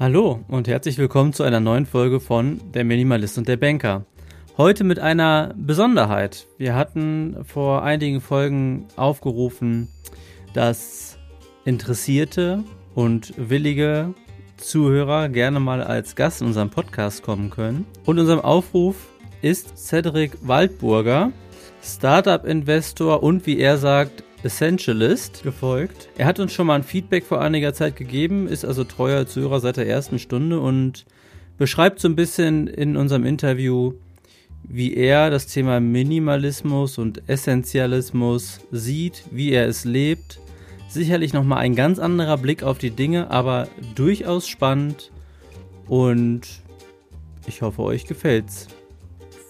Hallo und herzlich willkommen zu einer neuen Folge von Der Minimalist und der Banker. Heute mit einer Besonderheit. Wir hatten vor einigen Folgen aufgerufen, dass interessierte und willige Zuhörer gerne mal als Gast in unserem Podcast kommen können. Und unserem Aufruf ist Cedric Waldburger, Startup-Investor und wie er sagt, Essentialist gefolgt. Er hat uns schon mal ein Feedback vor einiger Zeit gegeben, ist also treuer Zuhörer seit der ersten Stunde und beschreibt so ein bisschen in unserem Interview, wie er das Thema Minimalismus und Essentialismus sieht, wie er es lebt. Sicherlich nochmal ein ganz anderer Blick auf die Dinge, aber durchaus spannend und ich hoffe, euch gefällt's.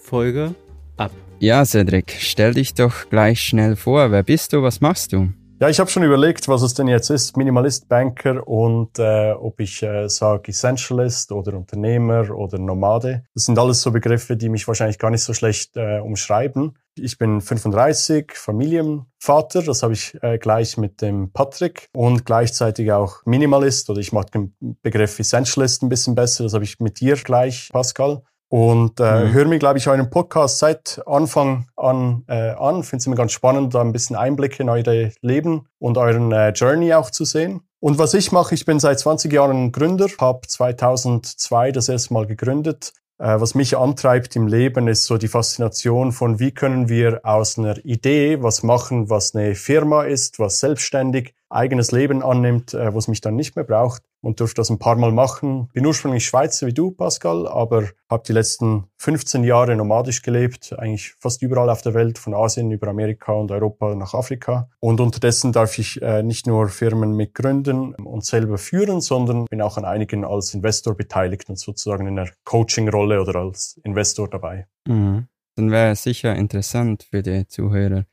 Folge ab. Ja, Cedric, stell dich doch gleich schnell vor. Wer bist du? Was machst du? Ja, ich habe schon überlegt, was es denn jetzt ist, Minimalist, Banker und äh, ob ich äh, sage Essentialist oder Unternehmer oder Nomade. Das sind alles so Begriffe, die mich wahrscheinlich gar nicht so schlecht äh, umschreiben. Ich bin 35, Familienvater, das habe ich äh, gleich mit dem Patrick und gleichzeitig auch Minimalist oder ich mag den Begriff Essentialist ein bisschen besser, das habe ich mit dir gleich, Pascal. Und äh, mhm. höre mir, glaube ich, euren Podcast seit Anfang an äh, an. Finde es immer ganz spannend, da ein bisschen Einblicke in eure Leben und euren äh, Journey auch zu sehen. Und was ich mache, ich bin seit 20 Jahren Gründer, habe 2002 das erste Mal gegründet. Äh, was mich antreibt im Leben, ist so die Faszination von, wie können wir aus einer Idee was machen, was eine Firma ist, was selbstständig eigenes Leben annimmt, äh, wo es mich dann nicht mehr braucht und durfte das ein paar Mal machen. Bin ursprünglich Schweizer wie du, Pascal, aber habe die letzten 15 Jahre nomadisch gelebt, eigentlich fast überall auf der Welt, von Asien über Amerika und Europa nach Afrika. Und unterdessen darf ich äh, nicht nur Firmen mitgründen und selber führen, sondern bin auch an einigen als Investor beteiligt und sozusagen in einer Coaching-Rolle oder als Investor dabei. Mhm. Dann wäre sicher interessant für die Zuhörer.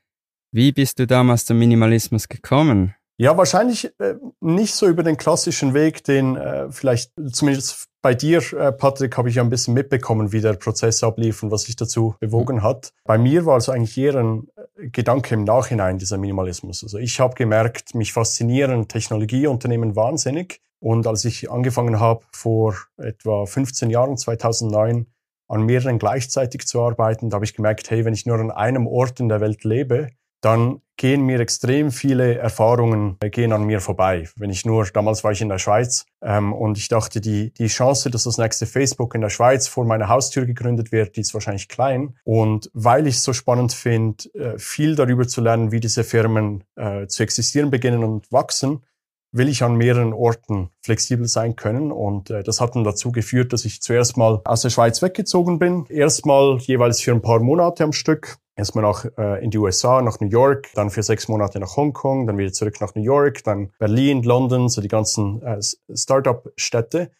Wie bist du damals zum Minimalismus gekommen? Ja, wahrscheinlich äh, nicht so über den klassischen Weg, den äh, vielleicht zumindest bei dir, äh, Patrick, habe ich ja ein bisschen mitbekommen, wie der Prozess ablief und was sich dazu bewogen mhm. hat. Bei mir war es eigentlich eher ein äh, Gedanke im Nachhinein, dieser Minimalismus. Also ich habe gemerkt, mich faszinieren Technologieunternehmen wahnsinnig. Und als ich angefangen habe, vor etwa 15 Jahren, 2009, an mehreren gleichzeitig zu arbeiten, da habe ich gemerkt, hey, wenn ich nur an einem Ort in der Welt lebe, dann gehen mir extrem viele Erfahrungen äh, gehen an mir vorbei. Wenn ich nur, damals war ich in der Schweiz ähm, und ich dachte, die, die Chance, dass das nächste Facebook in der Schweiz vor meiner Haustür gegründet wird, die ist wahrscheinlich klein. Und weil ich es so spannend finde, äh, viel darüber zu lernen, wie diese Firmen äh, zu existieren beginnen und wachsen, will ich an mehreren Orten flexibel sein können. Und äh, das hat dann dazu geführt, dass ich zuerst mal aus der Schweiz weggezogen bin. Erstmal jeweils für ein paar Monate am Stück. Erstmal nach äh, in die USA, nach New York, dann für sechs Monate nach Hongkong, dann wieder zurück nach New York, dann Berlin, London, so die ganzen äh, Startup-Städte.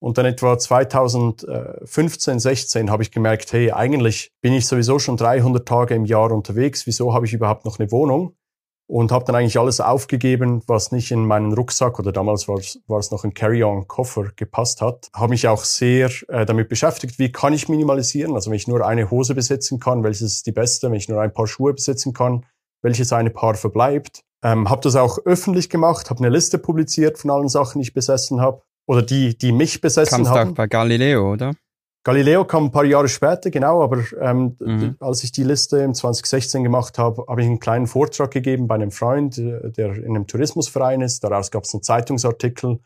Und dann etwa 2015, 16 habe ich gemerkt, hey, eigentlich bin ich sowieso schon 300 Tage im Jahr unterwegs. Wieso habe ich überhaupt noch eine Wohnung? Und habe dann eigentlich alles aufgegeben, was nicht in meinen Rucksack oder damals war es, war es noch ein Carry-on-Koffer gepasst hat. Habe mich auch sehr äh, damit beschäftigt, wie kann ich minimalisieren? Also wenn ich nur eine Hose besitzen kann, welches ist die beste? Wenn ich nur ein paar Schuhe besitzen kann, welches eine Paar verbleibt? Ähm, habe das auch öffentlich gemacht, habe eine Liste publiziert von allen Sachen, die ich besessen habe oder die, die mich besessen Kamst haben. auch bei Galileo, oder? Galileo kam ein paar Jahre später, genau, aber ähm, mhm. als ich die Liste im 2016 gemacht habe, habe ich einen kleinen Vortrag gegeben bei einem Freund, äh, der in einem Tourismusverein ist. Daraus gab es einen Zeitungsartikel,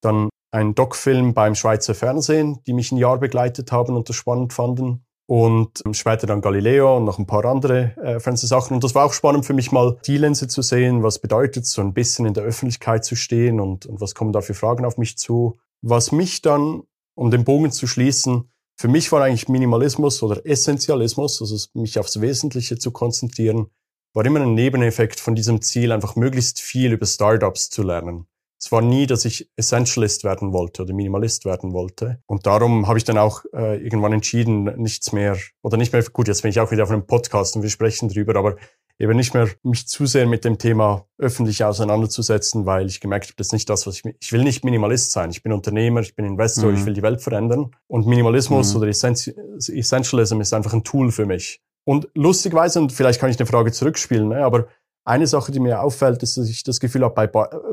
dann einen Doc-Film beim Schweizer Fernsehen, die mich ein Jahr begleitet haben und das spannend fanden. Und ähm, später dann Galileo und noch ein paar andere äh, Fernsehsachen. Und das war auch spannend für mich mal, die Linse zu sehen, was bedeutet so ein bisschen in der Öffentlichkeit zu stehen und, und was kommen da für Fragen auf mich zu. Was mich dann um den Bogen zu schließen, für mich war eigentlich Minimalismus oder Essentialismus, also mich aufs Wesentliche zu konzentrieren, war immer ein Nebeneffekt von diesem Ziel, einfach möglichst viel über Startups zu lernen. Es war nie, dass ich Essentialist werden wollte oder Minimalist werden wollte. Und darum habe ich dann auch äh, irgendwann entschieden, nichts mehr, oder nicht mehr, gut, jetzt bin ich auch wieder auf einem Podcast und wir sprechen drüber, aber eben nicht mehr mich zu sehr mit dem Thema öffentlich auseinanderzusetzen, weil ich gemerkt habe, das ist nicht das, was ich, ich will nicht Minimalist sein. Ich bin Unternehmer, ich bin Investor, mhm. ich will die Welt verändern. Und Minimalismus mhm. oder Essentialism ist einfach ein Tool für mich. Und lustigweise, und vielleicht kann ich eine Frage zurückspielen, ne, aber Eine Sache, die mir auffällt, ist, dass ich das Gefühl habe, bei,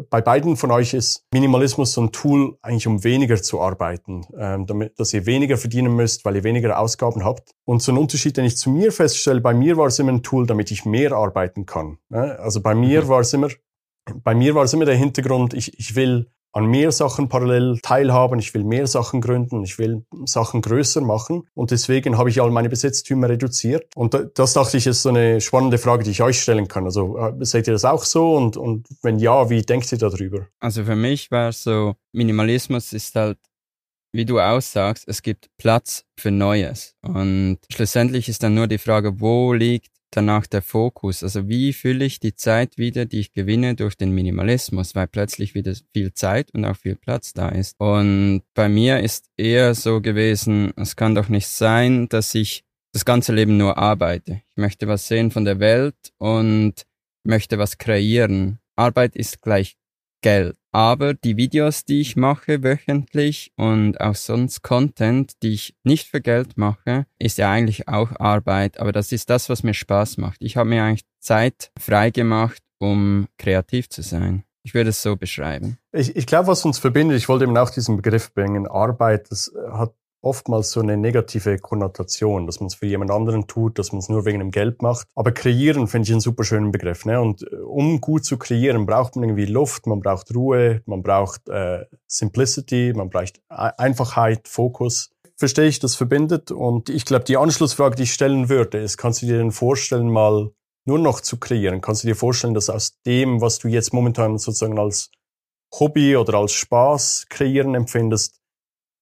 bei beiden von euch ist Minimalismus so ein Tool, eigentlich um weniger zu arbeiten, ähm, damit, dass ihr weniger verdienen müsst, weil ihr weniger Ausgaben habt. Und so ein Unterschied, den ich zu mir feststelle, bei mir war es immer ein Tool, damit ich mehr arbeiten kann. Ne? Also bei mir mhm. war es immer, bei mir war es immer der Hintergrund, ich, ich will an mehr Sachen parallel teilhaben, ich will mehr Sachen gründen, ich will Sachen größer machen und deswegen habe ich all meine Besitztümer reduziert. Und das dachte ich ist so eine spannende Frage, die ich euch stellen kann. Also äh, seht ihr das auch so und, und wenn ja, wie denkt ihr darüber? Also für mich war so, Minimalismus ist halt wie du aussagst, es gibt Platz für Neues. Und schlussendlich ist dann nur die Frage, wo liegt danach der Fokus. Also wie fülle ich die Zeit wieder, die ich gewinne durch den Minimalismus, weil plötzlich wieder viel Zeit und auch viel Platz da ist. Und bei mir ist eher so gewesen, es kann doch nicht sein, dass ich das ganze Leben nur arbeite. Ich möchte was sehen von der Welt und möchte was kreieren. Arbeit ist gleich Geld. Aber die Videos, die ich mache wöchentlich und auch sonst Content, die ich nicht für Geld mache, ist ja eigentlich auch Arbeit. Aber das ist das, was mir Spaß macht. Ich habe mir eigentlich Zeit frei gemacht, um kreativ zu sein. Ich würde es so beschreiben. Ich, ich glaube, was uns verbindet, ich wollte eben auch diesen Begriff bringen, Arbeit, das hat oftmals so eine negative Konnotation, dass man es für jemand anderen tut, dass man es nur wegen dem Geld macht. Aber kreieren finde ich einen super schönen Begriff. Ne? Und äh, um gut zu kreieren, braucht man irgendwie Luft, man braucht Ruhe, man braucht äh, Simplicity, man braucht Einfachheit, Fokus. Verstehe ich, das verbindet. Und ich glaube, die Anschlussfrage, die ich stellen würde, ist, kannst du dir denn vorstellen, mal nur noch zu kreieren? Kannst du dir vorstellen, dass aus dem, was du jetzt momentan sozusagen als Hobby oder als Spaß kreieren empfindest,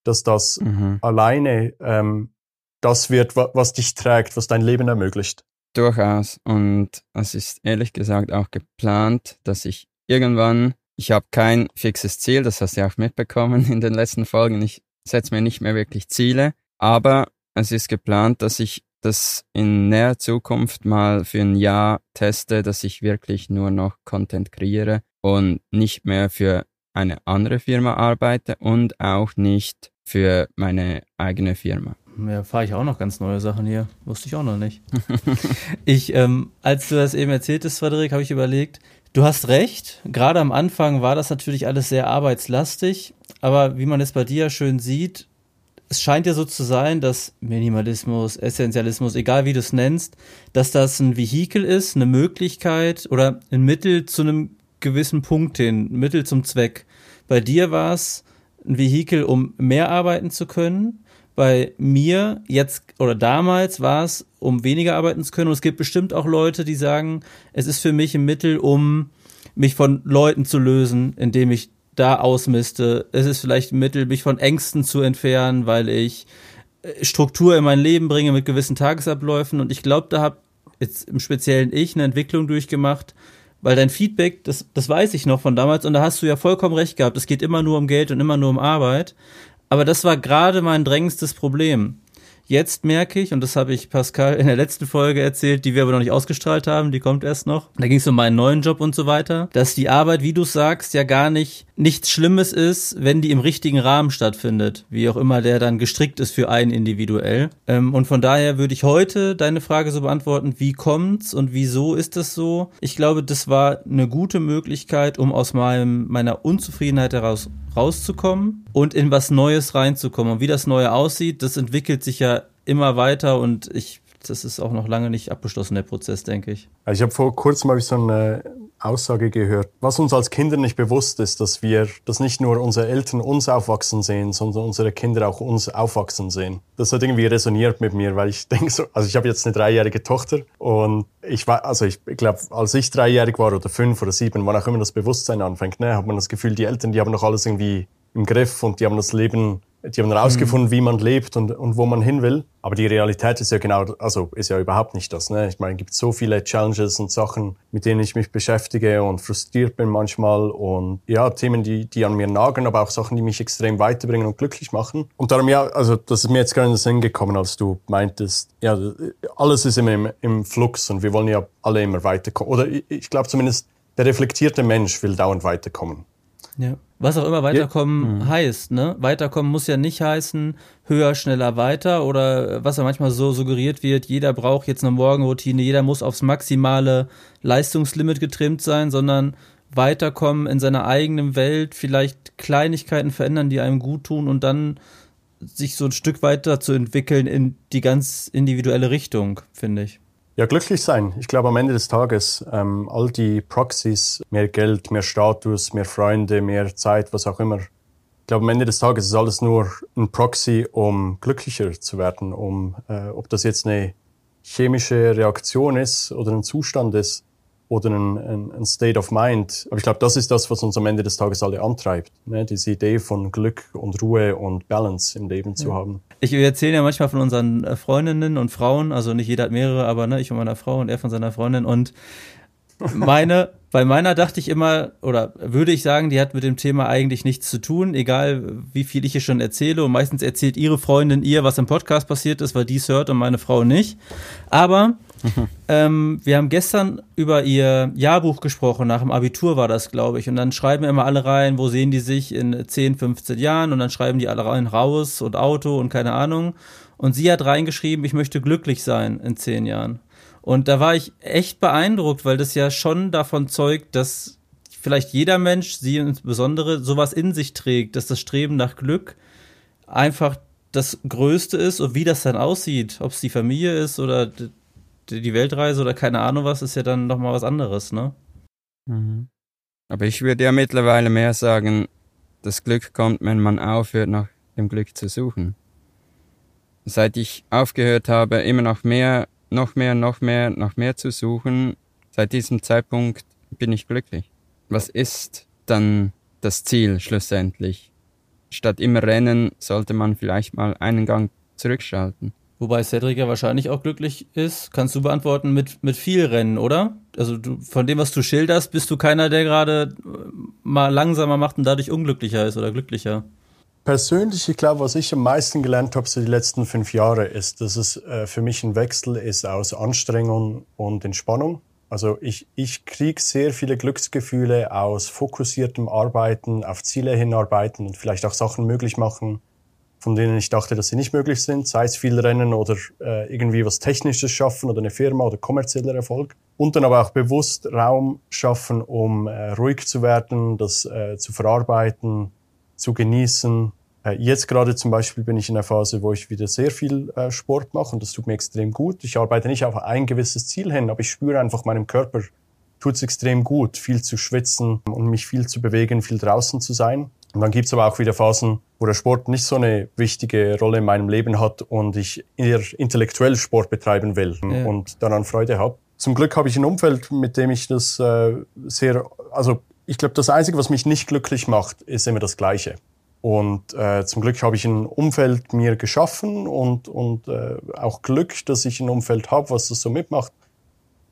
dass das mhm. alleine ähm, das wird, was dich trägt, was dein Leben ermöglicht. Durchaus. Und es ist ehrlich gesagt auch geplant, dass ich irgendwann, ich habe kein fixes Ziel, das hast du auch mitbekommen in den letzten Folgen, ich setze mir nicht mehr wirklich Ziele, aber es ist geplant, dass ich das in näher Zukunft mal für ein Jahr teste, dass ich wirklich nur noch Content kreiere und nicht mehr für eine andere Firma arbeite und auch nicht für meine eigene Firma. Ja, fahre ich auch noch ganz neue Sachen hier. Wusste ich auch noch nicht. ich, ähm, als du das eben erzähltest, Frederik, habe ich überlegt, du hast recht. Gerade am Anfang war das natürlich alles sehr arbeitslastig. Aber wie man es bei dir schön sieht, es scheint ja so zu sein, dass Minimalismus, Essentialismus, egal wie du es nennst, dass das ein Vehikel ist, eine Möglichkeit oder ein Mittel zu einem gewissen Punkt hin, Mittel zum Zweck. Bei dir war es ein Vehikel, um mehr arbeiten zu können. Bei mir jetzt oder damals war es, um weniger arbeiten zu können. Und es gibt bestimmt auch Leute, die sagen, es ist für mich ein Mittel, um mich von Leuten zu lösen, indem ich da ausmiste. Es ist vielleicht ein Mittel, mich von Ängsten zu entfernen, weil ich äh, Struktur in mein Leben bringe mit gewissen Tagesabläufen. Und ich glaube, da habe jetzt im Speziellen ich eine Entwicklung durchgemacht, weil dein Feedback, das, das weiß ich noch von damals, und da hast du ja vollkommen recht gehabt, es geht immer nur um Geld und immer nur um Arbeit. Aber das war gerade mein drängendstes Problem. Jetzt merke ich, und das habe ich Pascal in der letzten Folge erzählt, die wir aber noch nicht ausgestrahlt haben, die kommt erst noch. Da ging es um meinen neuen Job und so weiter, dass die Arbeit, wie du sagst, ja gar nicht nichts Schlimmes ist, wenn die im richtigen Rahmen stattfindet, wie auch immer der dann gestrickt ist für einen individuell. Ähm, und von daher würde ich heute deine Frage so beantworten, wie kommt's und wieso ist das so? Ich glaube, das war eine gute Möglichkeit, um aus meinem, meiner Unzufriedenheit heraus rauszukommen und in was Neues reinzukommen. Und wie das Neue aussieht, das entwickelt sich ja immer weiter und ich, das ist auch noch lange nicht abgeschlossen, der Prozess, denke ich. Also ich habe vor kurzem mal so eine Aussage gehört, was uns als Kinder nicht bewusst ist, dass wir, dass nicht nur unsere Eltern uns aufwachsen sehen, sondern unsere Kinder auch uns aufwachsen sehen. Das hat irgendwie resoniert mit mir, weil ich denke so, also ich habe jetzt eine dreijährige Tochter und ich war, also ich glaube, als ich dreijährig war oder fünf oder sieben, wann auch immer das Bewusstsein anfängt, ne, hat man das Gefühl, die Eltern, die haben noch alles irgendwie im Griff und die haben das Leben die haben herausgefunden, mhm. wie man lebt und, und wo man hin will. Aber die Realität ist ja genau, also ist ja überhaupt nicht das. Ne? Ich meine, es gibt so viele Challenges und Sachen, mit denen ich mich beschäftige und frustriert bin manchmal. Und ja, Themen, die, die an mir nagen, aber auch Sachen, die mich extrem weiterbringen und glücklich machen. Und darum, ja, also das ist mir jetzt gerade in den Sinn gekommen, als du meintest, ja, alles ist immer im, im Flux und wir wollen ja alle immer weiterkommen. Oder ich, ich glaube zumindest, der reflektierte Mensch will dauernd weiterkommen. Ja. Was auch immer weiterkommen ja. Mhm. heißt, ne? Weiterkommen muss ja nicht heißen, höher, schneller, weiter oder was ja manchmal so suggeriert wird, jeder braucht jetzt eine Morgenroutine, jeder muss aufs maximale Leistungslimit getrimmt sein, sondern weiterkommen in seiner eigenen Welt, vielleicht Kleinigkeiten verändern, die einem gut tun und dann sich so ein Stück weiter zu entwickeln in die ganz individuelle Richtung, finde ich. Ja, glücklich sein. Ich glaube, am Ende des Tages, ähm, all die Proxys, mehr Geld, mehr Status, mehr Freunde, mehr Zeit, was auch immer. Ich glaube, am Ende des Tages ist alles nur ein Proxy, um glücklicher zu werden, um, äh, ob das jetzt eine chemische Reaktion ist oder ein Zustand ist oder ein, ein, ein State of Mind. Aber ich glaube, das ist das, was uns am Ende des Tages alle antreibt. Ne? Diese Idee von Glück und Ruhe und Balance im Leben zu ja. haben. Ich erzähle ja manchmal von unseren äh, Freundinnen und Frauen, also nicht jeder hat mehrere, aber ne, ich von meiner Frau und er von seiner Freundin und meine, bei meiner dachte ich immer, oder würde ich sagen, die hat mit dem Thema eigentlich nichts zu tun, egal wie viel ich hier schon erzähle. Und meistens erzählt ihre Freundin ihr, was im Podcast passiert ist, weil die es hört und meine Frau nicht. Aber ähm, wir haben gestern über ihr Jahrbuch gesprochen, nach dem Abitur war das, glaube ich. Und dann schreiben immer alle rein, wo sehen die sich in 10, 15 Jahren. Und dann schreiben die alle rein raus und Auto und keine Ahnung. Und sie hat reingeschrieben, ich möchte glücklich sein in 10 Jahren. Und da war ich echt beeindruckt, weil das ja schon davon zeugt, dass vielleicht jeder Mensch, sie insbesondere, sowas in sich trägt, dass das Streben nach Glück einfach das Größte ist und wie das dann aussieht, ob es die Familie ist oder die Weltreise oder keine Ahnung was, ist ja dann nochmal was anderes, ne? Mhm. Aber ich würde ja mittlerweile mehr sagen, das Glück kommt, wenn man aufhört, nach dem Glück zu suchen. Seit ich aufgehört habe, immer noch mehr, noch mehr, noch mehr, noch mehr zu suchen, seit diesem Zeitpunkt bin ich glücklich. Was ist dann das Ziel schlussendlich? Statt immer rennen, sollte man vielleicht mal einen Gang zurückschalten. Wobei Cedric ja wahrscheinlich auch glücklich ist. Kannst du beantworten mit, mit viel Rennen, oder? Also du, von dem, was du schilderst, bist du keiner, der gerade äh, mal langsamer macht und dadurch unglücklicher ist oder glücklicher. Persönlich, ich glaube, was ich am meisten gelernt habe so die letzten fünf Jahre, ist, dass es äh, für mich ein Wechsel ist aus Anstrengung und Entspannung. Also ich, ich kriege sehr viele Glücksgefühle aus fokussiertem Arbeiten, auf Ziele hinarbeiten und vielleicht auch Sachen möglich machen, von denen ich dachte, dass sie nicht möglich sind, sei es viel Rennen oder äh, irgendwie was Technisches schaffen oder eine Firma oder kommerzieller Erfolg. Und dann aber auch bewusst Raum schaffen, um äh, ruhig zu werden, das äh, zu verarbeiten, zu genießen. Äh, jetzt gerade zum Beispiel bin ich in einer Phase, wo ich wieder sehr viel äh, Sport mache und das tut mir extrem gut. Ich arbeite nicht auf ein gewisses Ziel hin, aber ich spüre einfach meinem Körper, tut es extrem gut, viel zu schwitzen und mich viel zu bewegen, viel draußen zu sein. Und dann gibt's aber auch wieder Phasen, wo der Sport nicht so eine wichtige Rolle in meinem Leben hat und ich eher intellektuell Sport betreiben will ja. und daran Freude habe. Zum Glück habe ich ein Umfeld, mit dem ich das äh, sehr, also ich glaube, das Einzige, was mich nicht glücklich macht, ist immer das Gleiche. Und äh, zum Glück habe ich ein Umfeld mir geschaffen und, und äh, auch Glück, dass ich ein Umfeld habe, was das so mitmacht.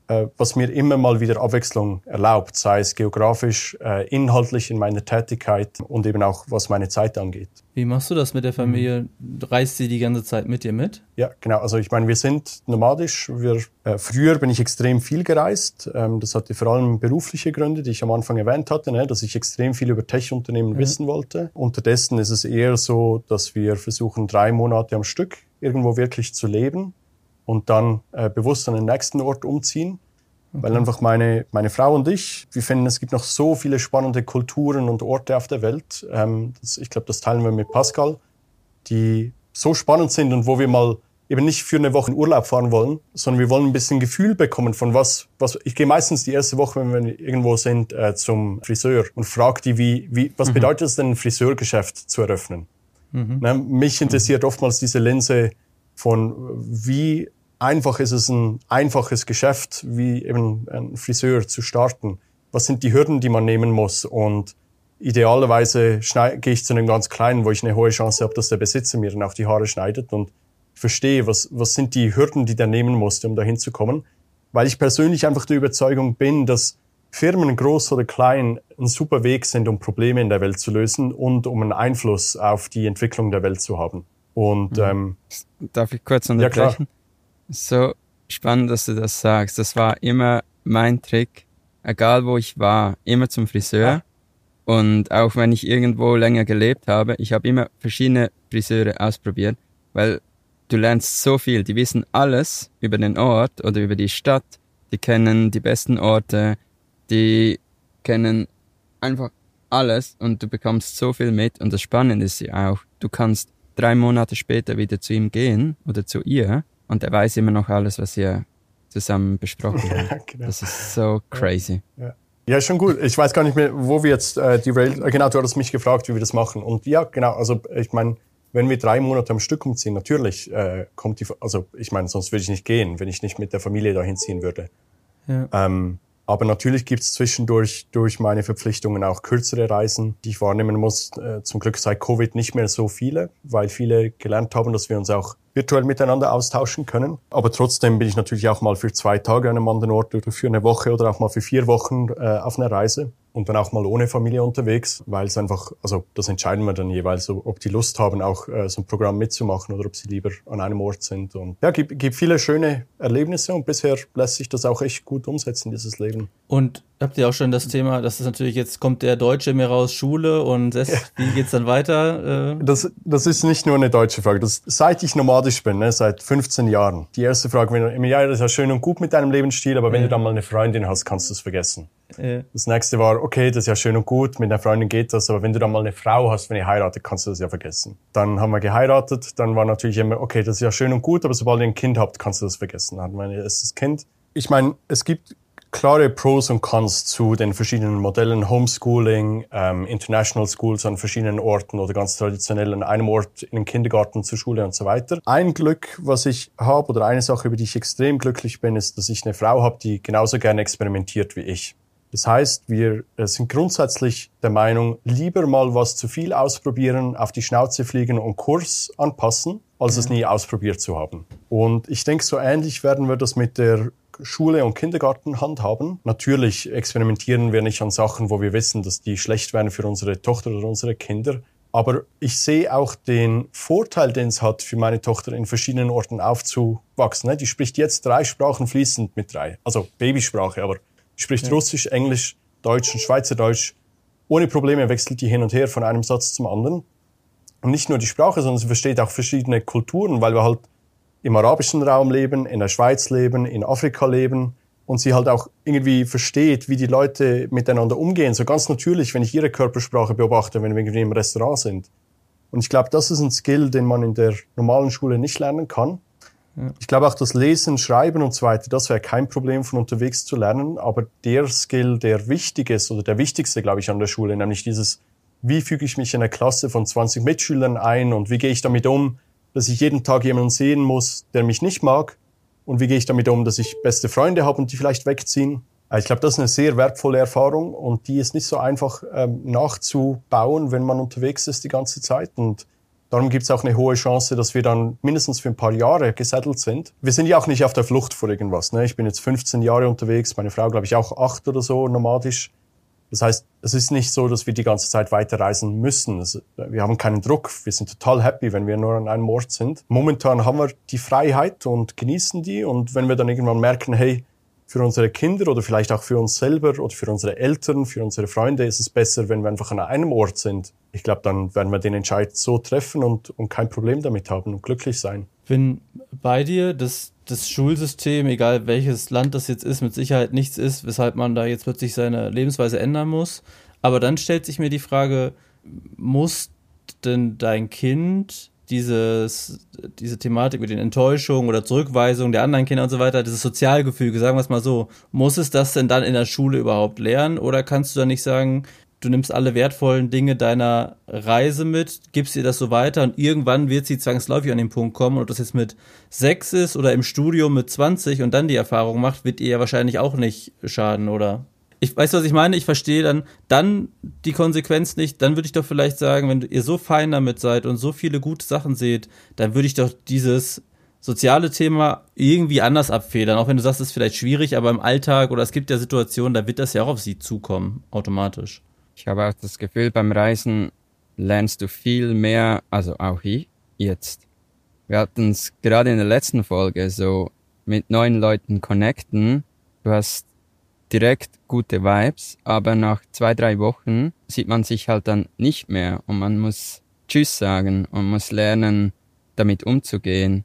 Äh, was mir immer mal wieder Abwechslung erlaubt, sei es geografisch, äh, inhaltlich in meiner Tätigkeit und eben auch was meine Zeit angeht. Wie machst du das mit der Familie? Reist sie die ganze Zeit mit dir mit? Ja, genau. Also ich meine, wir sind nomadisch. Wir, äh, früher bin ich extrem viel gereist. Ähm, das hatte vor allem berufliche Gründe, die ich am Anfang erwähnt hatte, ne, dass ich extrem viel über Tech-Unternehmen mhm. wissen wollte. Unterdessen ist es eher so, dass wir versuchen, drei Monate am Stück irgendwo wirklich zu leben und dann äh, bewusst an den nächsten Ort umziehen. Okay. Weil einfach meine, meine Frau und ich, wir finden, es gibt noch so viele spannende Kulturen und Orte auf der Welt. Ähm, das, ich glaube, das teilen wir mit Pascal, die so spannend sind und wo wir mal eben nicht für eine Woche in Urlaub fahren wollen, sondern wir wollen ein bisschen Gefühl bekommen von was, was ich gehe meistens die erste Woche, wenn wir irgendwo sind, äh, zum Friseur und frage die, wie, wie, was mhm. bedeutet es denn, ein Friseurgeschäft zu eröffnen? Mhm. Na, mich interessiert oftmals diese Linse von wie einfach ist es ein einfaches Geschäft, wie eben ein Friseur zu starten. Was sind die Hürden, die man nehmen muss? Und idealerweise gehe ich zu einem ganz kleinen, wo ich eine hohe Chance habe, dass der Besitzer mir dann auch die Haare schneidet und verstehe, was, was sind die Hürden, die der nehmen muss, um dahin zu kommen. Weil ich persönlich einfach der Überzeugung bin, dass Firmen, groß oder klein, ein super Weg sind, um Probleme in der Welt zu lösen und um einen Einfluss auf die Entwicklung der Welt zu haben. Und mhm. ähm, darf ich kurz unterbrechen? Ja, so spannend, dass du das sagst. Das war immer mein Trick, egal wo ich war, immer zum Friseur. Ja. Und auch wenn ich irgendwo länger gelebt habe, ich habe immer verschiedene Friseure ausprobiert, weil du lernst so viel. Die wissen alles über den Ort oder über die Stadt. Die kennen die besten Orte. Die kennen einfach alles und du bekommst so viel mit. Und das Spannende ist ja auch, du kannst drei Monate später wieder zu ihm gehen oder zu ihr und er weiß immer noch alles, was ihr zusammen besprochen habt. Ja, genau. Das ist so crazy. Ja. Ja, schon gut. Ich weiß gar nicht mehr, wo wir jetzt äh, die Rail. Äh, genau, du hattest mich gefragt, wie wir das machen. Und ja, genau. Also ich meine, wenn wir drei Monate am Stück umziehen, natürlich äh, kommt die. Also ich meine, sonst würde ich nicht gehen, wenn ich nicht mit der Familie dahin ziehen würde. Ja. Ähm, aber natürlich gibt es zwischendurch durch meine Verpflichtungen auch kürzere Reisen, die ich wahrnehmen muss. Äh, zum Glück seit Covid nicht mehr so viele, weil viele gelernt haben, dass wir uns auch virtuell miteinander austauschen können. Aber trotzdem bin ich natürlich auch mal für zwei Tage an einem anderen Ort oder für eine Woche oder auch mal für vier Wochen äh, auf einer Reise und dann auch mal ohne Familie unterwegs, weil es einfach, also das entscheiden wir dann jeweils, ob die Lust haben, auch äh, so ein Programm mitzumachen oder ob sie lieber an einem Ort sind. Und ja, gibt, gibt viele schöne Erlebnisse und bisher lässt sich das auch echt gut umsetzen, dieses Leben. Und habt ihr auch schon das Thema, das ist natürlich, jetzt kommt der Deutsche mehr raus, Schule und das, ja. wie geht's dann weiter? Äh? Das, das ist nicht nur eine deutsche Frage. Das, seit ich nomadisch bin, ne, seit 15 Jahren, die erste Frage, wenn, ja, das ist ja schön und gut mit deinem Lebensstil, aber wenn ja. du dann mal eine Freundin hast, kannst du es vergessen. Das nächste war, okay, das ist ja schön und gut, mit einer Freundin geht das, aber wenn du dann mal eine Frau hast, wenn ihr heiratet, kannst du das ja vergessen. Dann haben wir geheiratet, dann war natürlich immer, okay, das ist ja schön und gut, aber sobald ihr ein Kind habt, kannst du das vergessen. Dann hatten wir ein erstes Kind. Ich meine, es gibt klare Pros und Cons zu den verschiedenen Modellen, Homeschooling, ähm, International Schools an verschiedenen Orten oder ganz traditionell an einem Ort in den Kindergarten, zur Schule und so weiter. Ein Glück, was ich habe oder eine Sache, über die ich extrem glücklich bin, ist, dass ich eine Frau habe, die genauso gerne experimentiert wie ich. Das heißt, wir äh, sind grundsätzlich der Meinung, lieber mal was zu viel ausprobieren, auf die Schnauze fliegen und Kurs anpassen, als ja. es nie ausprobiert zu haben. Und ich denke, so ähnlich werden wir das mit der Schule und Kindergarten handhaben. Natürlich experimentieren wir nicht an Sachen, wo wir wissen, dass die schlecht wären für unsere Tochter oder unsere Kinder. Aber ich sehe auch den Vorteil, den es hat, für meine Tochter in verschiedenen Orten aufzuwachsen. Die spricht jetzt drei Sprachen fließend mit drei. Also Babysprache, aber spricht ja. Russisch, Englisch, Deutsch und Schweizerdeutsch. Ohne Probleme wechselt die hin und her von einem Satz zum anderen. Und nicht nur die Sprache, sondern sie versteht auch verschiedene Kulturen, weil wir halt im arabischen Raum leben, in der Schweiz leben, in Afrika leben und sie halt auch irgendwie versteht, wie die Leute miteinander umgehen. So ganz natürlich, wenn ich ihre Körpersprache beobachte, wenn wir irgendwie im Restaurant sind. Und ich glaube, das ist ein Skill, den man in der normalen Schule nicht lernen kann. Ich glaube auch das Lesen, Schreiben und so weiter, das wäre kein Problem von unterwegs zu lernen. Aber der Skill, der wichtig ist oder der wichtigste, glaube ich, an der Schule, nämlich dieses, wie füge ich mich in eine Klasse von 20 Mitschülern ein und wie gehe ich damit um, dass ich jeden Tag jemanden sehen muss, der mich nicht mag und wie gehe ich damit um, dass ich beste Freunde habe und die vielleicht wegziehen. Äh, ich glaube, das ist eine sehr wertvolle Erfahrung und die ist nicht so einfach ähm, nachzubauen, wenn man unterwegs ist die ganze Zeit. Und Darum gibt es auch eine hohe Chance, dass wir dann mindestens für ein paar Jahre gesettelt sind. Wir sind ja auch nicht auf der Flucht vor irgendwas. Ne? Ich bin jetzt 15 Jahre unterwegs, meine Frau glaube ich auch acht oder so nomadisch. Das heißt, es ist nicht so, dass wir die ganze Zeit weiterreisen müssen. wir haben keinen Druck. Wir sind total happy, wenn wir nur an einem Ort sind. Momentan haben wir die Freiheit und genießen die. Und wenn wir dann irgendwann merken, hey, für unsere Kinder oder vielleicht auch für uns selber oder für unsere Eltern, für unsere Freunde ist es besser, wenn wir einfach an einem Ort sind. Ich glaube, dann werden wir den Entscheid so treffen und, und kein Problem damit haben und glücklich sein. Bin bei dir, dass das Schulsystem, egal welches Land das jetzt ist, mit Sicherheit nichts ist, weshalb man da jetzt plötzlich seine Lebensweise ändern muss. Aber dann stellt sich mir die Frage, muss denn dein Kind dieses, diese Thematik mit den Enttäuschungen oder Zurückweisungen der anderen Kinder und so weiter, dieses Sozialgefüge, sagen wir es mal so, muss es das denn dann in der Schule überhaupt lernen oder kannst du dann nicht sagen, du nimmst alle wertvollen Dinge deiner Reise mit, gibst ihr das so weiter und irgendwann wird sie zwangsläufig an den Punkt kommen, ob das jetzt mit sechs ist oder im Studium mit 20 und dann die Erfahrung macht, wird ihr ja wahrscheinlich auch nicht schaden, oder? ich weiß, was ich meine, ich verstehe dann, dann die Konsequenz nicht, dann würde ich doch vielleicht sagen, wenn ihr so fein damit seid und so viele gute Sachen seht, dann würde ich doch dieses soziale Thema irgendwie anders abfedern, auch wenn du sagst, es ist vielleicht schwierig, aber im Alltag oder es gibt ja Situationen, da wird das ja auch auf sie zukommen, automatisch. Ich habe auch das Gefühl, beim Reisen lernst du viel mehr, also auch ich jetzt. Wir hatten es gerade in der letzten Folge so mit neuen Leuten connecten. Du hast direkt gute Vibes, aber nach zwei, drei Wochen sieht man sich halt dann nicht mehr und man muss Tschüss sagen und muss lernen, damit umzugehen.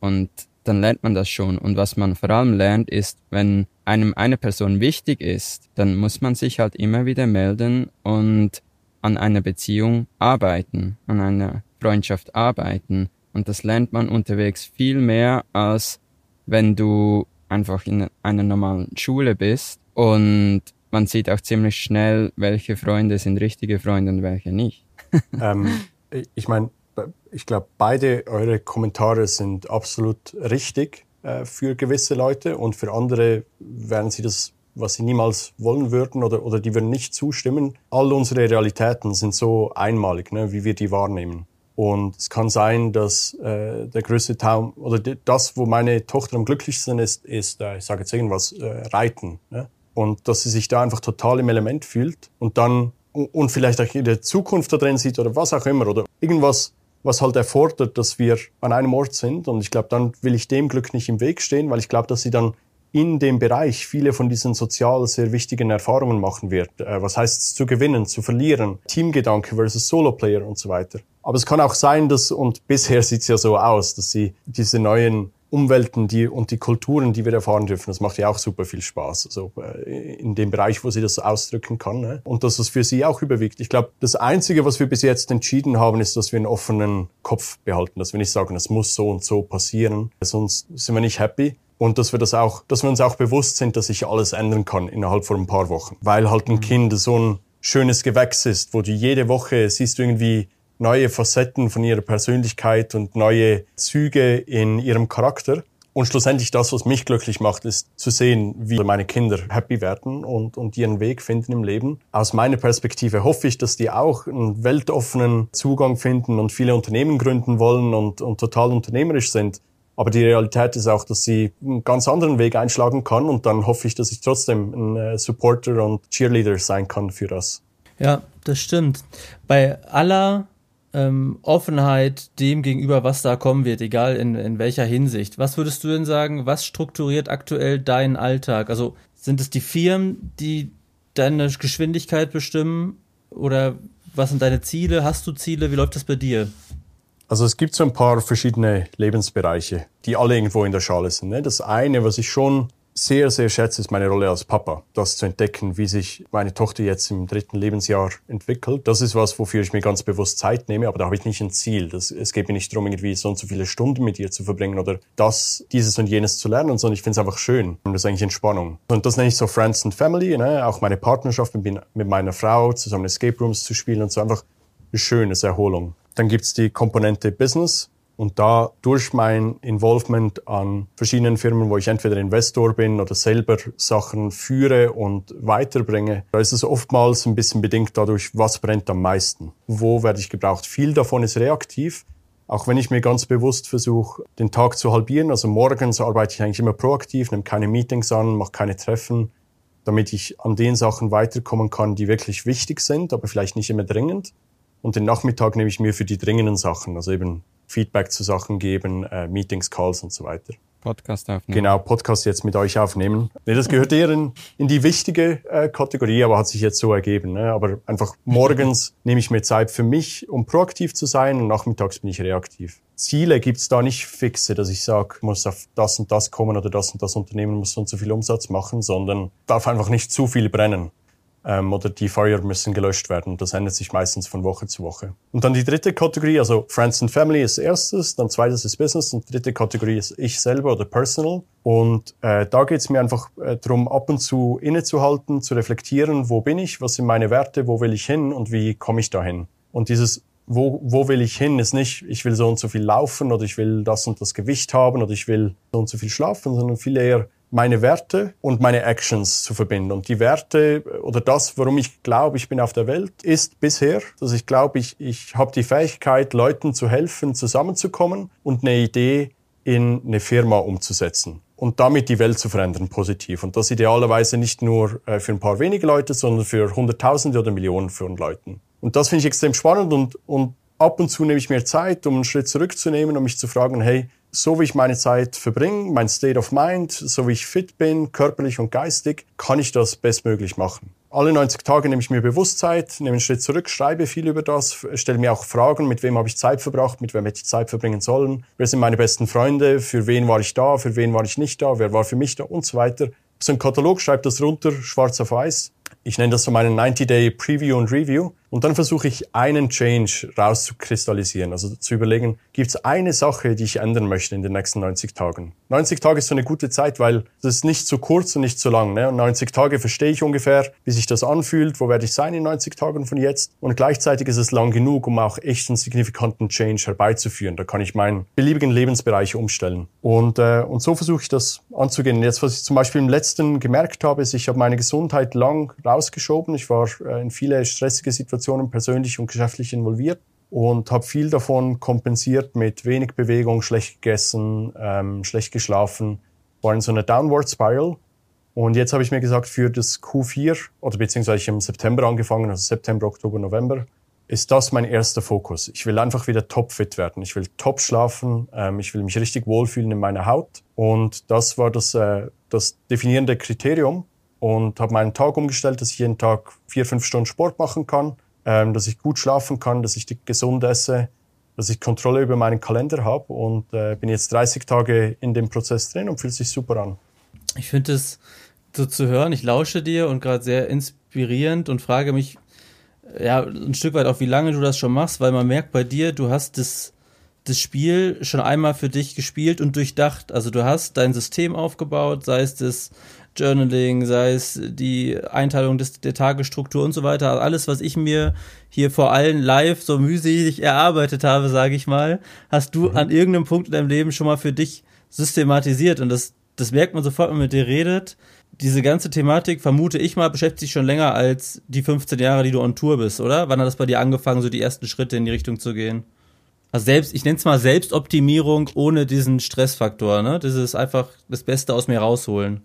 Und dann lernt man das schon. Und was man vor allem lernt, ist, wenn einem eine Person wichtig ist, dann muss man sich halt immer wieder melden und an einer Beziehung arbeiten, an einer Freundschaft arbeiten. Und das lernt man unterwegs viel mehr, als wenn du einfach in einer normalen Schule bist. Und man sieht auch ziemlich schnell, welche Freunde sind richtige Freunde und welche nicht. ähm, ich meine, ich glaube, beide eure Kommentare sind absolut richtig äh, für gewisse Leute und für andere werden sie das, was sie niemals wollen würden oder, oder die würden nicht zustimmen. All unsere Realitäten sind so einmalig, ne, wie wir die wahrnehmen. Und es kann sein, dass äh, der größte Traum oder das, wo meine Tochter am glücklichsten ist, ist, äh, ich sage jetzt irgendwas, äh, Reiten. Ne? Und dass sie sich da einfach total im Element fühlt und dann und vielleicht auch ihre Zukunft da drin sieht oder was auch immer oder irgendwas, was halt erfordert, dass wir an einem Ort sind. Und ich glaube, dann will ich dem Glück nicht im Weg stehen, weil ich glaube, dass sie dann in dem Bereich viele von diesen sozial sehr wichtigen Erfahrungen machen wird. Äh, was heißt es zu gewinnen, zu verlieren, Teamgedanke versus Solo-Player und so weiter. Aber es kann auch sein, dass, und bisher sieht es ja so aus, dass sie diese neuen Umwelten die, und die Kulturen, die wir erfahren dürfen, das macht ja auch super viel Spaß. Also in dem Bereich, wo sie das ausdrücken kann. Ne? Und dass es für sie auch überwiegt. Ich glaube, das Einzige, was wir bis jetzt entschieden haben, ist, dass wir einen offenen Kopf behalten. Dass wir nicht sagen, es muss so und so passieren. Sonst sind wir nicht happy. Und dass wir das auch, dass wir uns auch bewusst sind, dass sich alles ändern kann innerhalb von ein paar Wochen. Weil halt ein mhm. Kind so ein schönes Gewächs ist, wo du jede Woche siehst du irgendwie neue Facetten von ihrer Persönlichkeit und neue Züge in ihrem Charakter. Und schlussendlich das, was mich glücklich macht, ist zu sehen, wie meine Kinder happy werden und, und ihren Weg finden im Leben. Aus meiner Perspektive hoffe ich, dass die auch einen weltoffenen Zugang finden und viele Unternehmen gründen wollen und, und total unternehmerisch sind. Aber die Realität ist auch, dass sie einen ganz anderen Weg einschlagen kann und dann hoffe ich, dass ich trotzdem ein äh, Supporter und Cheerleader sein kann für das. Ja, das stimmt. Bei aller ähm, Offenheit dem gegenüber, was da kommen wird, egal in, in welcher Hinsicht. Was würdest du denn sagen, was strukturiert aktuell deinen Alltag? Also sind es die Firmen, die deine Geschwindigkeit bestimmen oder was sind deine Ziele? Hast du Ziele? Wie läuft das bei dir? Also es gibt so ein paar verschiedene Lebensbereiche, die alle irgendwo in der Schale sind. Ne? Das eine, was ich schon sehr, sehr schätze, ist meine Rolle als Papa. Das zu entdecken, wie sich meine Tochter jetzt im dritten Lebensjahr entwickelt. Das ist was, wofür ich mir ganz bewusst Zeit nehme, aber da habe ich nicht ein Ziel. Das, es geht mir nicht darum, irgendwie so und so viele Stunden mit ihr zu verbringen oder das, dieses und jenes zu lernen, sondern ich finde es einfach schön. Und das ist eigentlich Entspannung. Und das nenne ich so Friends and Family, ne? auch meine Partnerschaft mit, mit meiner Frau, zusammen Escape Rooms zu spielen und so einfach eine schöne Erholung. Dann gibt's die Komponente Business und da durch mein Involvement an verschiedenen Firmen, wo ich entweder Investor bin oder selber Sachen führe und weiterbringe, da ist es oftmals ein bisschen bedingt dadurch, was brennt am meisten. Wo werde ich gebraucht? Viel davon ist reaktiv. Auch wenn ich mir ganz bewusst versuche, den Tag zu halbieren. Also morgens arbeite ich eigentlich immer proaktiv, nehme keine Meetings an, mache keine Treffen, damit ich an den Sachen weiterkommen kann, die wirklich wichtig sind, aber vielleicht nicht immer dringend. Und den Nachmittag nehme ich mir für die dringenden Sachen, also eben Feedback zu Sachen geben, äh, Meetings, Calls und so weiter. Podcast aufnehmen. Genau, Podcast jetzt mit euch aufnehmen. Nee, das gehört eher in, in die wichtige äh, Kategorie, aber hat sich jetzt so ergeben. Ne? Aber einfach morgens nehme ich mir Zeit für mich, um proaktiv zu sein und nachmittags bin ich reaktiv. Ziele gibt's da nicht fixe, dass ich sage, muss auf das und das kommen oder das und das Unternehmen muss so und so viel Umsatz machen, sondern darf einfach nicht zu viel brennen ähm, oder die Feuer müssen gelöscht werden. Das ändert sich meistens von Woche zu Woche. Und dann die dritte Kategorie, also Friends and Family ist erstes, dann zweites ist Business und dritte Kategorie ist ich selber oder Personal. Und äh, da geht es mir einfach äh, darum, ab und zu innezuhalten, zu reflektieren, wo bin ich, was sind meine Werte, wo will ich hin und wie komme ich dahin. Und dieses wo, wo will ich hin, ist nicht, ich will so und so viel laufen oder ich will das und das Gewicht haben oder ich will so und so viel schlafen, sondern viel eher, meine Werte und meine Actions zu verbinden. Und die Werte oder das, warum ich glaube, ich bin auf der Welt, ist bisher, dass ich glaube, ich, ich habe die Fähigkeit, Leuten zu helfen, zusammenzukommen und eine Idee in eine Firma umzusetzen und damit die Welt zu verändern, positiv. Und das idealerweise nicht nur äh, für ein paar wenige Leute, sondern für Hunderttausende oder Millionen von Leuten. Und das finde ich extrem spannend und, und ab und zu nehme ich mir Zeit, um einen Schritt zurückzunehmen und mich zu fragen, hey, so wie ich meine Zeit verbringe, mein State of Mind, so wie ich fit bin, körperlich und geistig, kann ich das bestmöglich machen. Alle 90 Tage nehme ich mir Bewusstsein, nehme einen Schritt zurück, schreibe viel über das, stelle mir auch Fragen, mit wem habe ich Zeit verbracht, mit wem hätte ich Zeit verbringen sollen, wer sind meine besten Freunde, für wen war ich da, für wen war ich nicht da, wer war für mich da und so weiter. So ein Katalog, schreibe das runter, schwarz auf weiß. Ich nenne das so meinen 90-Day Preview und Review. Und dann versuche ich einen Change rauszukristallisieren, also zu überlegen, gibt es eine Sache, die ich ändern möchte in den nächsten 90 Tagen. 90 Tage ist so eine gute Zeit, weil das ist nicht zu kurz und nicht zu lang. Ne? Und 90 Tage verstehe ich ungefähr, wie sich das anfühlt, wo werde ich sein in 90 Tagen von jetzt. Und gleichzeitig ist es lang genug, um auch echt einen signifikanten Change herbeizuführen. Da kann ich meinen beliebigen Lebensbereich umstellen. Und, äh, und so versuche ich das anzugehen. Jetzt, was ich zum Beispiel im letzten gemerkt habe, ist, ich habe meine Gesundheit lang rausgeschoben. Ich war äh, in viele stressige Situationen persönlich und geschäftlich involviert und habe viel davon kompensiert mit wenig Bewegung, schlecht gegessen, ähm, schlecht geschlafen, war in so einer Downward Spiral. Und jetzt habe ich mir gesagt, für das Q4 oder beziehungsweise ich im September angefangen, also September, Oktober, November, ist das mein erster Fokus. Ich will einfach wieder topfit werden. Ich will top schlafen. Ähm, ich will mich richtig wohlfühlen in meiner Haut. Und das war das, äh, das definierende Kriterium. Und habe meinen Tag umgestellt, dass ich jeden Tag vier, fünf Stunden Sport machen kann ähm, dass ich gut schlafen kann, dass ich gesund esse, dass ich Kontrolle über meinen Kalender habe und äh, bin jetzt 30 Tage in dem Prozess drin und fühlt sich super an. Ich finde es so zu hören, ich lausche dir und gerade sehr inspirierend und frage mich ja ein Stück weit auch, wie lange du das schon machst, weil man merkt bei dir, du hast das, das Spiel schon einmal für dich gespielt und durchdacht. Also du hast dein System aufgebaut, sei es das Journaling, sei es die Einteilung des, der Tagesstruktur und so weiter. Also alles, was ich mir hier vor allem live so mühselig erarbeitet habe, sage ich mal, hast du mhm. an irgendeinem Punkt in deinem Leben schon mal für dich systematisiert. Und das, das merkt man sofort, wenn man mit dir redet. Diese ganze Thematik, vermute ich mal, beschäftigt sich schon länger als die 15 Jahre, die du on Tour bist, oder? Wann hat das bei dir angefangen, so die ersten Schritte in die Richtung zu gehen? Also selbst, ich nenne es mal Selbstoptimierung ohne diesen Stressfaktor, ne? Das ist einfach das Beste aus mir rausholen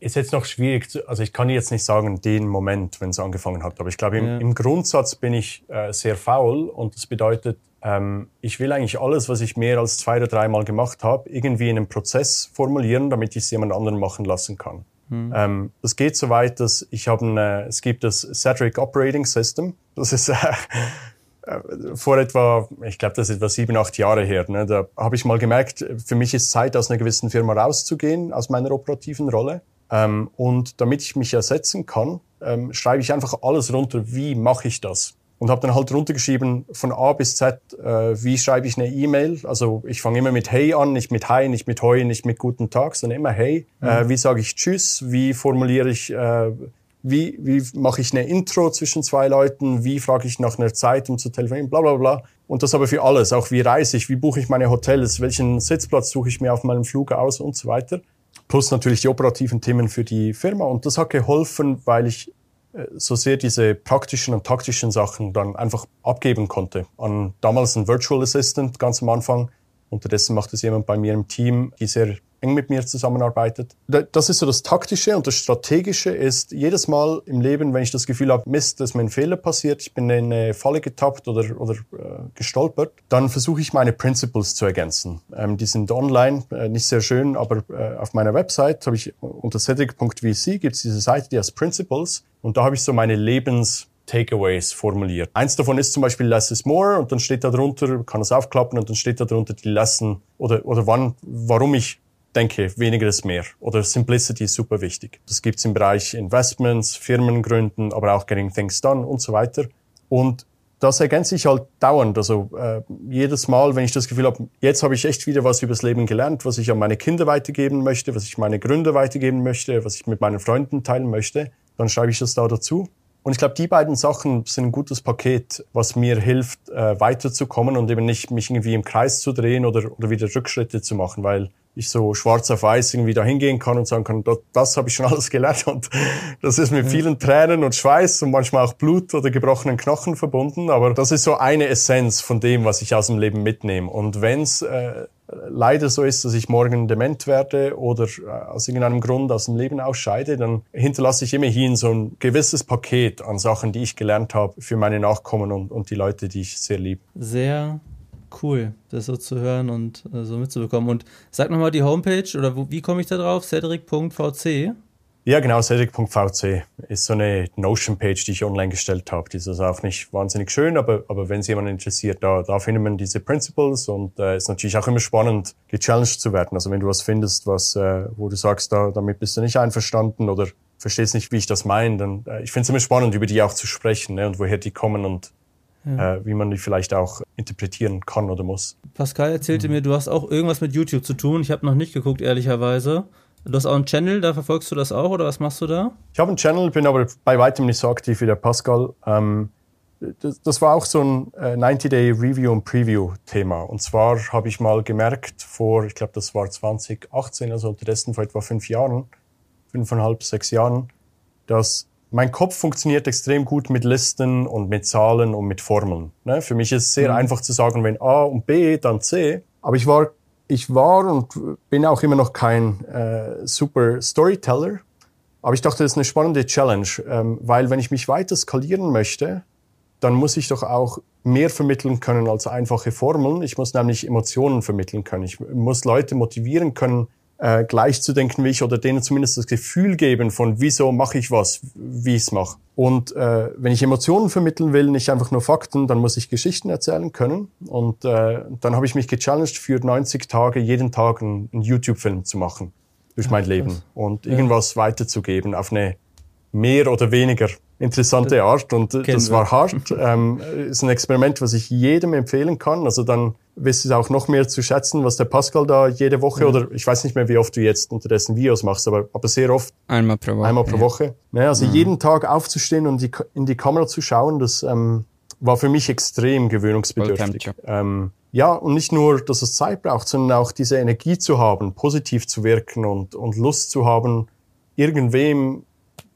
ist jetzt noch schwierig, zu, also ich kann jetzt nicht sagen, den Moment, wenn es angefangen hat, aber ich glaube, im, ja. im Grundsatz bin ich äh, sehr faul und das bedeutet, ähm, ich will eigentlich alles, was ich mehr als zwei oder dreimal gemacht habe, irgendwie in einem Prozess formulieren, damit ich es jemand anderen machen lassen kann. Hm. Ähm, das geht so weit, dass ich habe, es gibt das Cedric Operating System, das ist äh, vor etwa, ich glaube, das ist etwa sieben, acht Jahre her. Ne, da habe ich mal gemerkt, für mich ist Zeit, aus einer gewissen Firma rauszugehen, aus meiner operativen Rolle. Ähm, und damit ich mich ersetzen kann, ähm, schreibe ich einfach alles runter, wie mache ich das? Und habe dann halt runtergeschrieben von A bis Z, äh, wie schreibe ich eine E-Mail. Also ich fange immer mit Hey an, nicht mit Hi, nicht mit Hoi, nicht mit Guten Tag, sondern immer Hey. Mhm. Äh, wie sage ich Tschüss? Wie formuliere ich, äh, wie, wie mache ich eine Intro zwischen zwei Leuten? Wie frage ich nach einer Zeit, um zu telefonieren? Bla bla bla. Und das aber für alles. Auch wie reise ich? Wie buche ich meine Hotels? Welchen Sitzplatz suche ich mir auf meinem Flug aus und so weiter plus natürlich die operativen Themen für die Firma. Und das hat geholfen, weil ich äh, so sehr diese praktischen und taktischen Sachen dann einfach abgeben konnte. An damals ein Virtual Assistant ganz am Anfang. Unterdessen macht es jemand bei mir im Team, die sehr eng mit mir zusammenarbeitet. Das ist so das Taktische und das Strategische ist jedes Mal im Leben, wenn ich das Gefühl habe, Mist, dass mir ein Fehler passiert, ich bin in eine Falle getappt oder, oder äh, gestolpert, dann versuche ich meine Principles zu ergänzen. Ähm, die sind online, äh, nicht sehr schön, aber äh, auf meiner Website habe ich unter cedric.vc gibt es diese Seite, die heißt Principles und da habe ich so meine Lebens Takeaways formuliert. Eins davon ist zum Beispiel Less is More und dann steht da drunter, kann es aufklappen und dann steht da drunter die Lesson oder, oder wann, warum ich denke, weniger ist mehr. Oder Simplicity ist super wichtig. Das gibt's im Bereich Investments, Firmengründen, aber auch Getting Things Done und so weiter. Und das ergänzt sich halt dauernd. Also äh, jedes Mal, wenn ich das Gefühl habe, jetzt habe ich echt wieder was übers Leben gelernt, was ich an meine Kinder weitergeben möchte, was ich meine Gründe weitergeben möchte, was ich mit meinen Freunden teilen möchte, dann schreibe ich das da dazu. Und ich glaube, die beiden Sachen sind ein gutes Paket, was mir hilft, äh, weiterzukommen und eben nicht mich irgendwie im Kreis zu drehen oder, oder wieder Rückschritte zu machen, weil ich so schwarz auf weiß irgendwie da hingehen kann und sagen kann, das, das habe ich schon alles gelernt und das ist mit vielen Tränen und Schweiß und manchmal auch Blut oder gebrochenen Knochen verbunden, aber das ist so eine Essenz von dem, was ich aus dem Leben mitnehme. Und wenn es äh, leider so ist, dass ich morgen dement werde oder äh, aus irgendeinem Grund aus dem Leben ausscheide, dann hinterlasse ich immerhin so ein gewisses Paket an Sachen, die ich gelernt habe für meine Nachkommen und, und die Leute, die ich sehr liebe. Sehr Cool, das so zu hören und äh, so mitzubekommen. Und sag nochmal die Homepage oder wo, wie komme ich da drauf? Cedric.vc? Ja, genau, Cedric.vc ist so eine Notion-Page, die ich online gestellt habe. Die ist also auch nicht wahnsinnig schön, aber, aber wenn es jemanden interessiert, da, da findet man diese Principles und äh, ist natürlich auch immer spannend, gechallenged zu werden. Also wenn du was findest, was, äh, wo du sagst, da, damit bist du nicht einverstanden oder verstehst nicht, wie ich das meine, dann äh, ich finde es immer spannend, über die auch zu sprechen ne, und woher die kommen und ja. äh, wie man die vielleicht auch interpretieren kann oder muss. Pascal erzählte mhm. mir, du hast auch irgendwas mit YouTube zu tun. Ich habe noch nicht geguckt, ehrlicherweise. Du hast auch einen Channel, da verfolgst du das auch oder was machst du da? Ich habe einen Channel, bin aber bei weitem nicht so aktiv wie der Pascal. Ähm, das, das, war auch so ein äh, 90-Day-Review und Preview-Thema. Und zwar habe ich mal gemerkt, vor, ich glaube, das war 2018, also unterdessen vor etwa fünf Jahren, fünfeinhalb, sechs Jahren, dass mein Kopf funktioniert extrem gut mit Listen und mit Zahlen und mit Formeln. Ne? Für mich ist es sehr mhm. einfach zu sagen, wenn A und B, dann C. Aber ich war, ich war und bin auch immer noch kein äh, super Storyteller. Aber ich dachte, das ist eine spannende Challenge, ähm, weil wenn ich mich weiter skalieren möchte, dann muss ich doch auch mehr vermitteln können als einfache Formeln. Ich muss nämlich Emotionen vermitteln können. Ich muss Leute motivieren können, äh, gleich zu denken wie ich oder denen zumindest das Gefühl geben von, wieso mache ich was, wie ich es mache. Und äh, wenn ich Emotionen vermitteln will, nicht einfach nur Fakten, dann muss ich Geschichten erzählen können. Und äh, dann habe ich mich gechallenged, für 90 Tage jeden Tag einen, einen YouTube-Film zu machen durch mein Leben und irgendwas ja. weiterzugeben auf eine mehr oder weniger interessante Art und Kennen das war hart. ähm, ist ein Experiment, was ich jedem empfehlen kann. Also dann wirst du auch noch mehr zu schätzen, was der Pascal da jede Woche ja. oder ich weiß nicht mehr, wie oft du jetzt unterdessen Videos machst, aber, aber sehr oft. Einmal pro Woche. Einmal pro ja. Woche. Ja, also mhm. jeden Tag aufzustehen und die, in die Kamera zu schauen, das ähm, war für mich extrem gewöhnungsbedürftig. Ähm, ja, und nicht nur, dass es Zeit braucht, sondern auch diese Energie zu haben, positiv zu wirken und, und Lust zu haben, irgendwem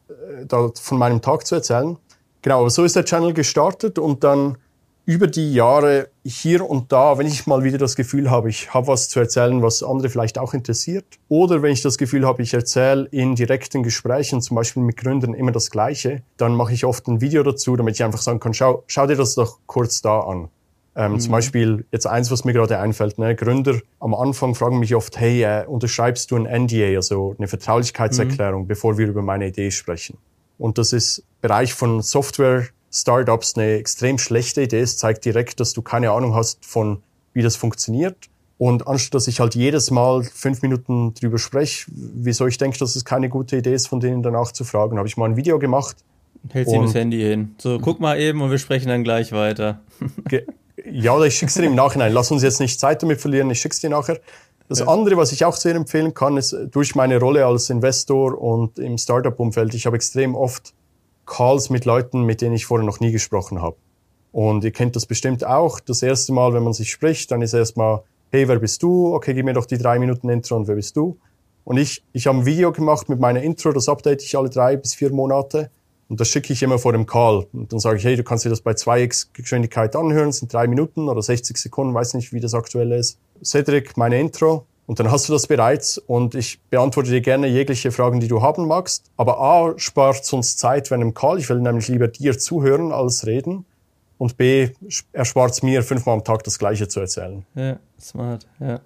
äh, da von meinem Tag zu erzählen. Genau, aber so ist der Channel gestartet und dann über die Jahre hier und da, wenn ich mal wieder das Gefühl habe, ich habe was zu erzählen, was andere vielleicht auch interessiert, oder wenn ich das Gefühl habe, ich erzähle in direkten Gesprächen, zum Beispiel mit Gründern, immer das Gleiche, dann mache ich oft ein Video dazu, damit ich einfach sagen kann, schau, schau dir das doch kurz da an. Ähm, mhm. Zum Beispiel jetzt eins, was mir gerade einfällt. Ne? Gründer am Anfang fragen mich oft, hey, äh, unterschreibst du ein NDA, also eine Vertraulichkeitserklärung, mhm. bevor wir über meine Idee sprechen? Und das ist Bereich von Software Startups eine extrem schlechte Idee Es zeigt direkt, dass du keine Ahnung hast von, wie das funktioniert. Und anstatt dass ich halt jedes Mal fünf Minuten drüber spreche, wieso ich denke, dass es keine gute Idee ist, von denen danach zu fragen, habe ich mal ein Video gemacht. Hält sie das Handy hin. So, guck mal eben und wir sprechen dann gleich weiter. ja, oder ich schick's dir im Nachhinein. Lass uns jetzt nicht Zeit damit verlieren, ich schick's dir nachher. Das ja. andere, was ich auch sehr empfehlen kann, ist durch meine Rolle als Investor und im Startup-Umfeld, ich habe extrem oft Calls mit Leuten, mit denen ich vorher noch nie gesprochen habe. Und ihr kennt das bestimmt auch. Das erste Mal, wenn man sich spricht, dann ist erstmal, hey, wer bist du? Okay, gib mir doch die drei Minuten Intro und wer bist du? Und ich, ich habe ein Video gemacht mit meiner Intro, das update ich alle drei bis vier Monate. Und das schicke ich immer vor dem Call. Und dann sage ich, hey, du kannst dir das bei 2x Geschwindigkeit anhören, das sind drei Minuten oder 60 Sekunden, weiß nicht, wie das aktuell ist. Cedric, meine Intro. Und dann hast du das bereits und ich beantworte dir gerne jegliche Fragen, die du haben magst. Aber A, spart uns Zeit wenn im Call. Ich will nämlich lieber dir zuhören als reden. Und B, erspart es mir fünfmal am Tag das Gleiche zu erzählen. Ja, smart, ja.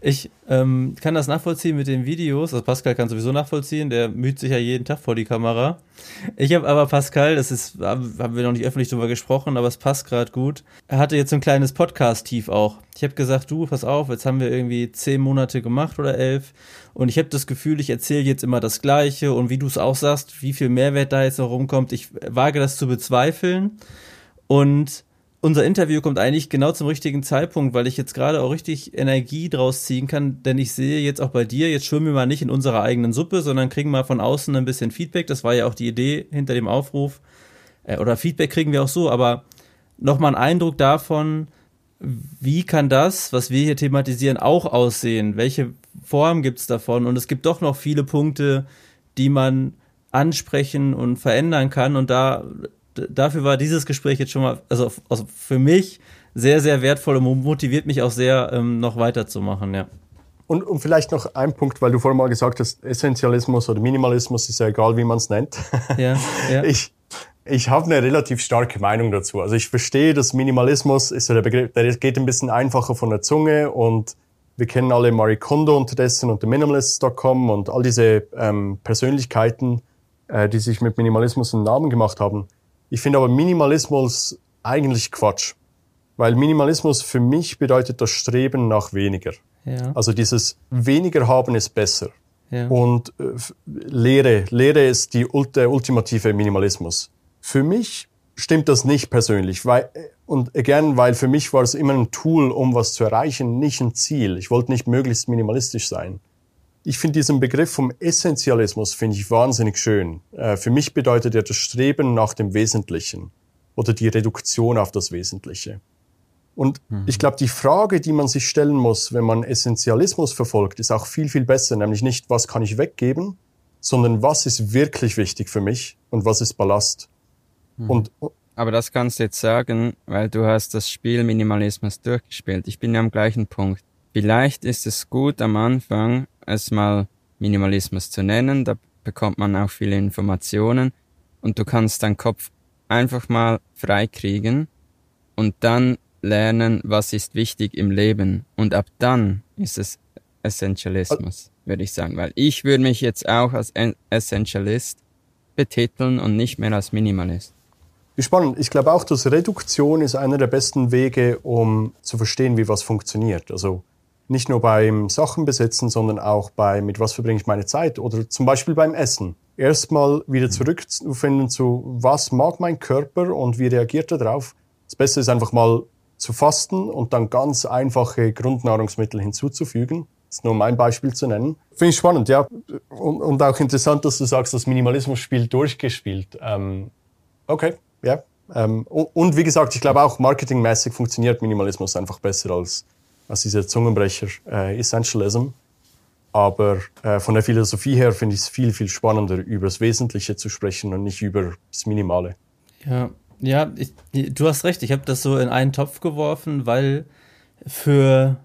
Ich ähm, kann das nachvollziehen mit den Videos. Also Pascal kann sowieso nachvollziehen, der müht sich ja jeden Tag vor die Kamera. Ich habe aber Pascal, das ist, haben wir noch nicht öffentlich drüber gesprochen, aber es passt gerade gut. Er hatte jetzt so ein kleines Podcast-Tief auch. Ich habe gesagt, du, pass auf, jetzt haben wir irgendwie zehn Monate gemacht oder elf. Und ich habe das Gefühl, ich erzähle jetzt immer das Gleiche. Und wie du es auch sagst, wie viel Mehrwert da jetzt noch rumkommt, ich wage das zu bezweifeln. Und unser Interview kommt eigentlich genau zum richtigen Zeitpunkt, weil ich jetzt gerade auch richtig Energie draus ziehen kann, denn ich sehe jetzt auch bei dir, jetzt schwimmen wir mal nicht in unserer eigenen Suppe, sondern kriegen mal von außen ein bisschen Feedback. Das war ja auch die Idee hinter dem Aufruf. Äh, oder Feedback kriegen wir auch so, aber nochmal einen Eindruck davon, wie kann das, was wir hier thematisieren, auch aussehen? Welche Form gibt's davon? Und es gibt doch noch viele Punkte, die man ansprechen und verändern kann. Und da dafür war dieses Gespräch jetzt schon mal, also, also für mich sehr, sehr wertvoll und motiviert mich auch sehr, ähm, noch weiterzumachen, ja. Und, und vielleicht noch ein Punkt, weil du vorhin mal gesagt hast, Essentialismus oder Minimalismus ist ja egal, wie man es nennt. Ja, ja. Ich, Ich habe eine relativ starke Meinung dazu. Also ich verstehe, dass Minimalismus ist so der Begriff, der geht ein bisschen einfacher von der Zunge und wir kennen alle Marie Kondo unterdessen und Minimalists.com und all diese ähm, Persönlichkeiten, äh, die sich mit Minimalismus einen Namen gemacht haben. Ich finde aber Minimalismus eigentlich Quatsch. Weil Minimalismus für mich bedeutet das Streben nach weniger. Ja. Also dieses weniger haben ist besser. Ja. Und äh, Lehre, Lehre ist die, der ultimative Minimalismus. Für mich stimmt das nicht persönlich, weil, und gern, weil für mich war es immer ein Tool, um was zu erreichen, nicht ein Ziel. Ich wollte nicht möglichst minimalistisch sein. Ich finde diesen Begriff vom Essentialismus finde ich wahnsinnig schön. Äh, für mich bedeutet er das Streben nach dem Wesentlichen oder die Reduktion auf das Wesentliche. Und mhm. ich glaube, die Frage, die man sich stellen muss, wenn man Essentialismus verfolgt, ist auch viel, viel besser. Nämlich nicht, was kann ich weggeben, sondern was ist wirklich wichtig für mich und was ist Ballast. Mhm. Und, aber das kannst du jetzt sagen, weil du hast das Spiel Minimalismus durchgespielt. Ich bin ja am gleichen Punkt. Vielleicht ist es gut am Anfang, es mal Minimalismus zu nennen. Da bekommt man auch viele Informationen und du kannst deinen Kopf einfach mal freikriegen und dann lernen, was ist wichtig im Leben. Und ab dann ist es Essentialismus, würde ich sagen. Weil ich würde mich jetzt auch als Essentialist betiteln und nicht mehr als Minimalist. Wie spannend. Ich glaube auch, dass Reduktion ist einer der besten Wege, um zu verstehen, wie was funktioniert. Also nicht nur beim Sachenbesitzen, sondern auch bei, mit was verbringe ich meine Zeit oder zum Beispiel beim Essen. Erstmal wieder mhm. zurückzufinden zu, was mag mein Körper und wie reagiert er darauf. Das Beste ist einfach mal zu fasten und dann ganz einfache Grundnahrungsmittel hinzuzufügen. Das ist nur um ein Beispiel zu nennen. Finde ich spannend, ja. Und, und auch interessant, dass du sagst, das Minimalismus-Spiel durchgespielt. Ähm, okay, ja. Ähm, und, und, wie gesagt, ich glaube auch marketingmäßig funktioniert Minimalismus einfach besser als, als dieser Zungenbrecher äh, Essentialism. Aber äh, von der Philosophie her finde ich es viel, viel spannender, über das Wesentliche zu sprechen und nicht über das Minimale. Ja, ja, ich, du hast recht. Ich habe das so in einen Topf geworfen, weil für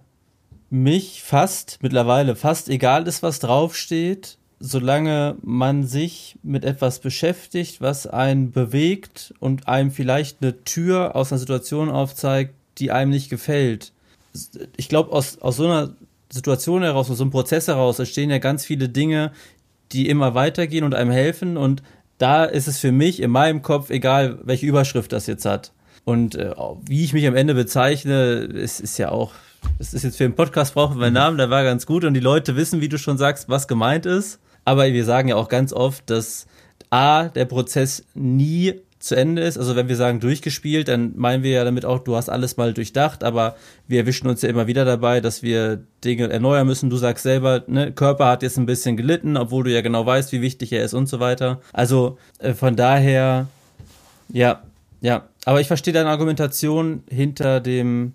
mich fast mittlerweile fast egal ist, was draufsteht, solange man sich mit etwas beschäftigt, was einen bewegt und einem vielleicht eine Tür aus einer Situation aufzeigt, die einem nicht gefällt. Ich glaube, aus, aus so einer Situation heraus, aus so einem Prozess heraus, entstehen ja ganz viele Dinge, die immer weitergehen und einem helfen und da ist es für mich in meinem Kopf egal, welche Überschrift das jetzt hat. Und äh, wie ich mich am Ende bezeichne, ist, ist ja auch, das ist jetzt für den Podcast brauchen wir einen Namen, der war ganz gut und die Leute wissen, wie du schon sagst, was gemeint ist. Aber wir sagen ja auch ganz oft, dass A, der Prozess nie zu Ende ist. Also wenn wir sagen durchgespielt, dann meinen wir ja damit auch, du hast alles mal durchdacht, aber wir erwischen uns ja immer wieder dabei, dass wir Dinge erneuern müssen. Du sagst selber, ne, Körper hat jetzt ein bisschen gelitten, obwohl du ja genau weißt, wie wichtig er ist und so weiter. Also äh, von daher, ja, ja. Aber ich verstehe deine Argumentation hinter dem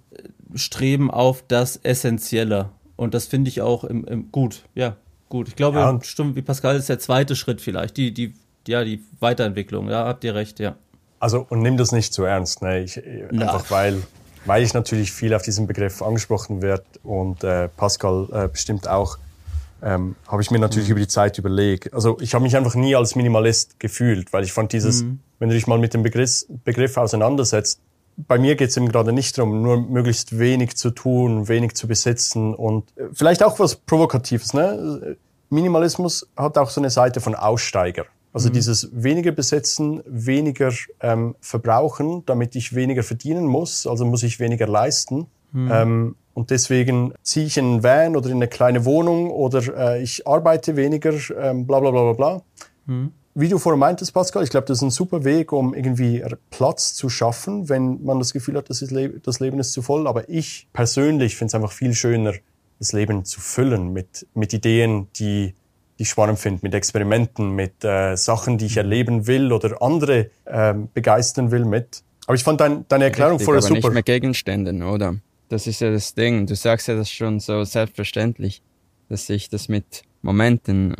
Streben auf das Essentielle. Und das finde ich auch im, im, gut, ja, gut. Ich glaube, ja, stimmt, wie Pascal ist der zweite Schritt vielleicht, die, die ja, die Weiterentwicklung, ja, habt ihr recht, ja. Also, und nimm das nicht zu ernst, ne? Ich, einfach weil, weil ich natürlich viel auf diesen Begriff angesprochen werde und äh, Pascal äh, bestimmt auch, ähm, habe ich mir natürlich mhm. über die Zeit überlegt. Also ich habe mich einfach nie als Minimalist gefühlt, weil ich fand dieses, mhm. wenn du dich mal mit dem Begriff, Begriff auseinandersetzt, bei mir geht es eben gerade nicht darum, nur möglichst wenig zu tun, wenig zu besitzen und äh, vielleicht auch was Provokatives. Ne? Minimalismus hat auch so eine Seite von Aussteiger. Also mhm. dieses weniger besetzen, weniger ähm, verbrauchen, damit ich weniger verdienen muss, also muss ich weniger leisten. Mhm. Ähm, und deswegen ziehe ich in einen Van oder in eine kleine Wohnung oder äh, ich arbeite weniger, ähm, bla bla bla bla bla. Mhm. Wie du vorhin meintest, Pascal, ich glaube, das ist ein super Weg, um irgendwie Platz zu schaffen, wenn man das Gefühl hat, das, Le das Leben ist zu voll. Aber ich persönlich finde es einfach viel schöner, das Leben zu füllen mit, mit Ideen, die die ich spannend finde, mit Experimenten, mit äh, Sachen, die ich erleben will oder andere ähm, begeistern will mit. Aber ich fand dein, deine Erklärung Richtig, vorher aber super. nicht mit Gegenständen, oder? Das ist ja das Ding. Du sagst ja das schon so selbstverständlich, dass ich das mit Momenten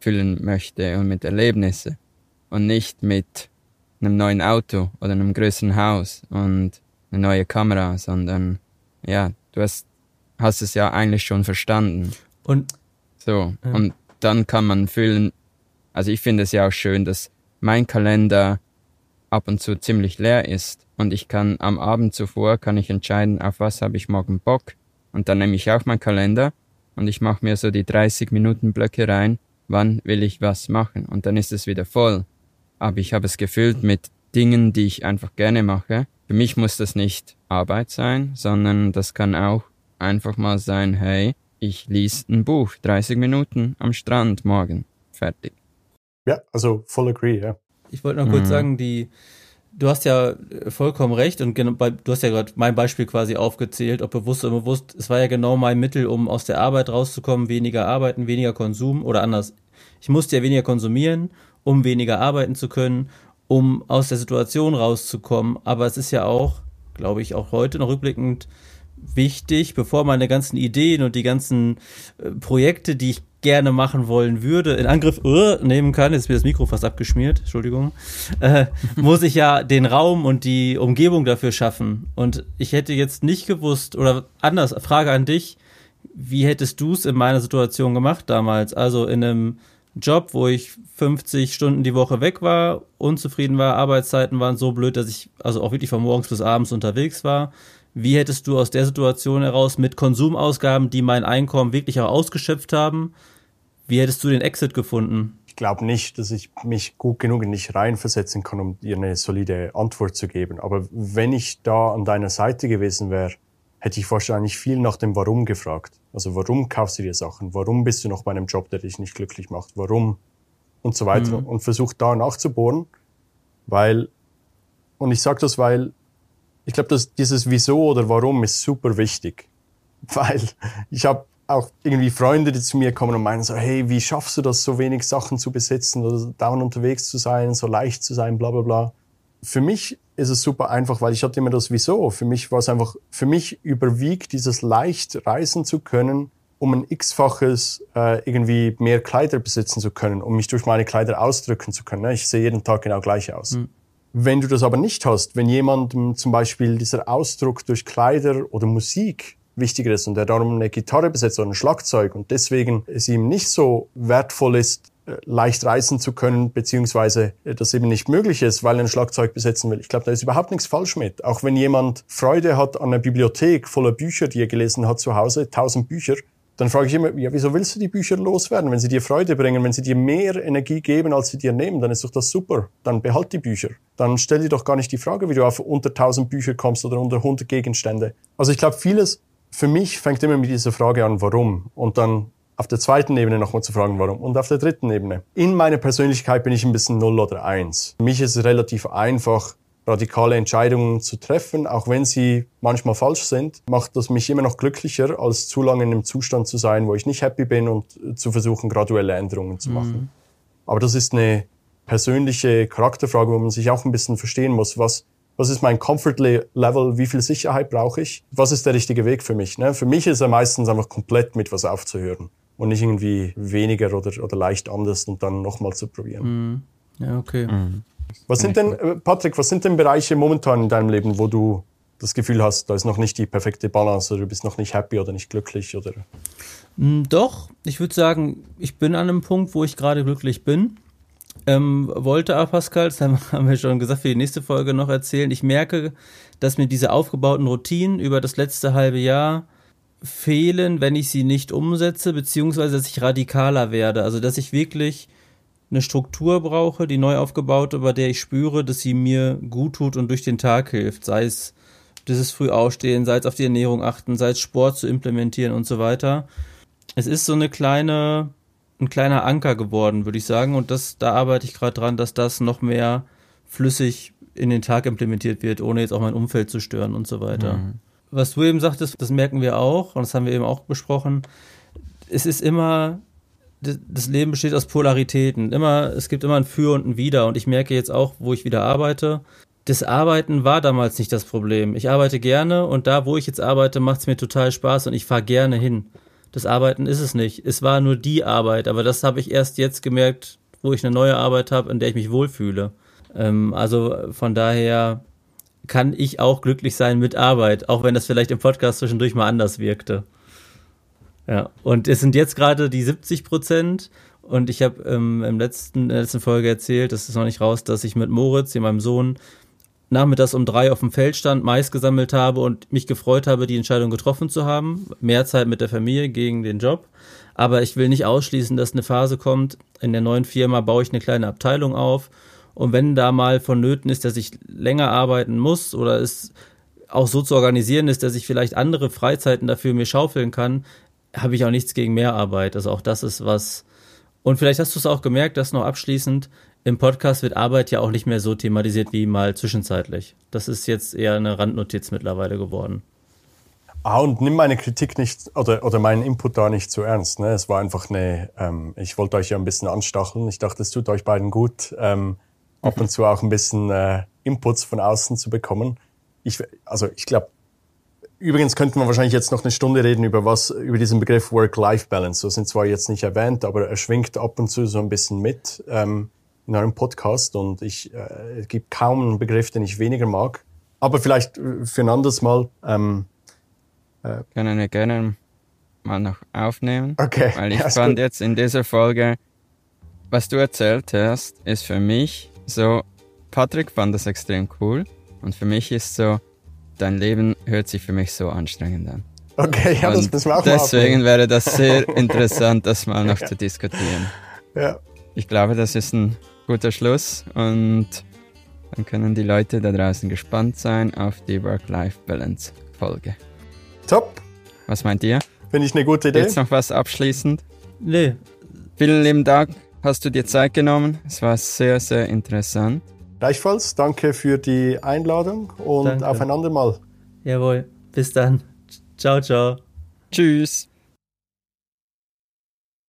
füllen möchte und mit Erlebnissen und nicht mit einem neuen Auto oder einem größeren Haus und eine neue Kamera, sondern ja, du hast, hast es ja eigentlich schon verstanden. Und so, ja. und dann kann man füllen. Also ich finde es ja auch schön, dass mein Kalender ab und zu ziemlich leer ist und ich kann am Abend zuvor kann ich entscheiden, auf was habe ich morgen Bock und dann nehme ich auch meinen Kalender und ich mache mir so die 30 Minuten Blöcke rein, wann will ich was machen und dann ist es wieder voll. Aber ich habe es gefüllt mit Dingen, die ich einfach gerne mache. Für mich muss das nicht Arbeit sein, sondern das kann auch einfach mal sein, hey, ich lese ein Buch, 30 Minuten am Strand morgen, fertig. Ja, also voll agree, ja. Ich wollte noch kurz mhm. sagen, die, du hast ja vollkommen recht und du hast ja gerade mein Beispiel quasi aufgezählt, ob bewusst oder unbewusst. Es war ja genau mein Mittel, um aus der Arbeit rauszukommen, weniger arbeiten, weniger Konsum oder anders. Ich musste ja weniger konsumieren, um weniger arbeiten zu können, um aus der Situation rauszukommen. Aber es ist ja auch, glaube ich, auch heute noch rückblickend wichtig, bevor meine ganzen Ideen und die ganzen äh, Projekte, die ich gerne machen wollen würde, in Angriff uh, nehmen kann, jetzt ist mir das Mikro fast abgeschmiert, Entschuldigung, äh, muss ich ja den Raum und die Umgebung dafür schaffen. Und ich hätte jetzt nicht gewusst, oder anders, Frage an dich, wie hättest du es in meiner Situation gemacht damals? Also in einem Job, wo ich 50 Stunden die Woche weg war, unzufrieden war, Arbeitszeiten waren so blöd, dass ich also auch wirklich von morgens bis abends unterwegs war. Wie hättest du aus der Situation heraus mit Konsumausgaben, die mein Einkommen wirklich auch ausgeschöpft haben, wie hättest du den Exit gefunden? Ich glaube nicht, dass ich mich gut genug in dich reinversetzen kann, um dir eine solide Antwort zu geben. Aber wenn ich da an deiner Seite gewesen wäre, hätte ich wahrscheinlich viel nach dem Warum gefragt. Also warum kaufst du dir Sachen? Warum bist du noch bei einem Job, der dich nicht glücklich macht? Warum? Und so weiter. Mhm. Und versucht da nachzubohren, weil, und ich sage das, weil ich glaube, dass dieses Wieso oder Warum ist super wichtig. Weil ich habe auch irgendwie Freunde, die zu mir kommen und meinen so, hey, wie schaffst du das, so wenig Sachen zu besitzen oder dauernd unterwegs zu sein, so leicht zu sein, bla bla bla. Für mich ist es super einfach, weil ich hatte immer das Wieso. Für mich war es einfach, für mich überwiegt dieses leicht reisen zu können, um ein x-faches äh, irgendwie mehr Kleider besitzen zu können, um mich durch meine Kleider ausdrücken zu können. Ich sehe jeden Tag genau gleich aus. Mhm. Wenn du das aber nicht hast, wenn jemandem zum Beispiel dieser Ausdruck durch Kleider oder Musik wichtiger ist und er darum eine Gitarre besetzt oder ein Schlagzeug und deswegen es ihm nicht so wertvoll ist, äh, leicht reißen zu können, beziehungsweise äh, das eben nicht möglich ist, weil er ein Schlagzeug besetzen will. Ich glaube, da ist überhaupt nichts falsch mit. Auch wenn jemand Freude hat an einer Bibliothek voller Bücher, die er gelesen hat zu Hause, tausend Bücher, dann frage ich immer, ja, wieso willst du die Bücher loswerden? Wenn sie dir Freude bringen, wenn sie dir mehr Energie geben, als sie dir nehmen, dann ist doch das super. Dann behalt die Bücher. Dann stell dir doch gar nicht die Frage, wie du auf unter 1000 Bücher kommst oder unter 100 Gegenstände. Also ich glaube, vieles für mich fängt immer mit dieser Frage an, warum? Und dann auf der zweiten Ebene nochmal zu fragen, warum. Und auf der dritten Ebene. In meiner Persönlichkeit bin ich ein bisschen null oder eins. Für mich ist es relativ einfach, radikale Entscheidungen zu treffen, auch wenn sie manchmal falsch sind, macht das mich immer noch glücklicher, als zu lange in einem Zustand zu sein, wo ich nicht happy bin und zu versuchen, graduelle Änderungen zu machen. Mhm. Aber das ist eine persönliche Charakterfrage, wo man sich auch ein bisschen verstehen muss, was was ist mein Comfort Level, wie viel Sicherheit brauche ich, was ist der richtige Weg für mich. Ne? Für mich ist er meistens einfach komplett mit was aufzuhören und nicht irgendwie weniger oder, oder leicht anders und dann nochmal zu probieren. Mhm. Ja, okay. Mhm. Was sind denn, äh, Patrick, was sind denn Bereiche momentan in deinem Leben, wo du das Gefühl hast, da ist noch nicht die perfekte Balance oder du bist noch nicht happy oder nicht glücklich oder? Mm, doch, ich würde sagen, ich bin an einem Punkt, wo ich gerade glücklich bin. Ähm, wollte aber Pascal, das haben wir schon gesagt, für die nächste Folge noch erzählen. Ich merke, dass mir diese aufgebauten Routinen über das letzte halbe Jahr fehlen, wenn ich sie nicht umsetze, beziehungsweise dass ich radikaler werde. Also, dass ich wirklich eine Struktur brauche, die neu aufgebaute, bei der ich spüre, dass sie mir gut tut und durch den Tag hilft. Sei es dieses Frühaufstehen, sei es auf die Ernährung achten, sei es Sport zu implementieren und so weiter. Es ist so eine kleine ein kleiner Anker geworden, würde ich sagen. Und das, da arbeite ich gerade dran, dass das noch mehr flüssig in den Tag implementiert wird, ohne jetzt auch mein Umfeld zu stören und so weiter. Mhm. Was du eben sagtest, das merken wir auch, und das haben wir eben auch besprochen. Es ist immer, das Leben besteht aus Polaritäten. Immer, es gibt immer ein Für und ein Wider. Und ich merke jetzt auch, wo ich wieder arbeite, das Arbeiten war damals nicht das Problem. Ich arbeite gerne und da, wo ich jetzt arbeite, macht es mir total Spaß und ich fahre gerne hin das Arbeiten ist es nicht. Es war nur die Arbeit, aber das habe ich erst jetzt gemerkt, wo ich eine neue Arbeit habe, in der ich mich wohlfühle. Ähm, also von daher kann ich auch glücklich sein mit Arbeit, auch wenn das vielleicht im Podcast zwischendurch mal anders wirkte. Ja, und es sind jetzt gerade die 70 Prozent Und ich habe ähm, im letzten, in der letzten Folge erzählt, das ist noch nicht raus, dass ich mit Moritz, meinem Sohn, nachmittags um drei auf dem Feld stand, Mais gesammelt habe und mich gefreut habe, die Entscheidung getroffen zu haben. Mehr Zeit mit der Familie gegen den Job. Aber ich will nicht ausschließen, dass eine Phase kommt. In der neuen Firma baue ich eine kleine Abteilung auf. Und wenn da mal vonnöten ist, dass ich länger arbeiten muss oder es auch so zu organisieren ist, dass ich vielleicht andere Freizeiten dafür mir schaufeln kann, habe ich auch nichts gegen Mehrarbeit. Also auch das ist was. Und vielleicht hast du es auch gemerkt, dass noch abschließend im Podcast wird Arbeit ja auch nicht mehr so thematisiert wie mal zwischenzeitlich. Das ist jetzt eher eine Randnotiz mittlerweile geworden. Ah, und nimm meine Kritik nicht oder, oder meinen Input da nicht zu ernst. Ne? Es war einfach eine, ähm, ich wollte euch ja ein bisschen anstacheln. Ich dachte, es tut euch beiden gut, ähm, ab und zu auch ein bisschen äh, Inputs von außen zu bekommen. Ich, also ich glaube, übrigens könnten wir wahrscheinlich jetzt noch eine Stunde reden über was, über diesen Begriff Work-Life-Balance. Das sind zwar jetzt nicht erwähnt, aber er schwingt ab und zu so ein bisschen mit. Ähm, in eurem Podcast und ich, äh, es gibt kaum einen Begriff, den ich weniger mag. Aber vielleicht äh, für ein anderes Mal. Ähm, äh, Können wir gerne mal noch aufnehmen. Okay. Weil ich fand gut. jetzt in dieser Folge, was du erzählt hast, ist für mich so, Patrick fand das extrem cool und für mich ist so, dein Leben hört sich für mich so anstrengend an. Okay, ja, und das müssen wir auch Deswegen mal wäre das sehr interessant, das mal noch ja. zu diskutieren. Ja. Ich glaube, das ist ein guter Schluss und dann können die Leute da draußen gespannt sein auf die Work-Life-Balance-Folge. Top. Was meint ihr? Finde ich eine gute Idee. Jetzt noch was abschließend? Nee. Vielen lieben Dank, hast du dir Zeit genommen. Es war sehr, sehr interessant. Gleichfalls, danke für die Einladung und danke. auf ein andermal. Jawohl, bis dann. Ciao, ciao. Tschüss.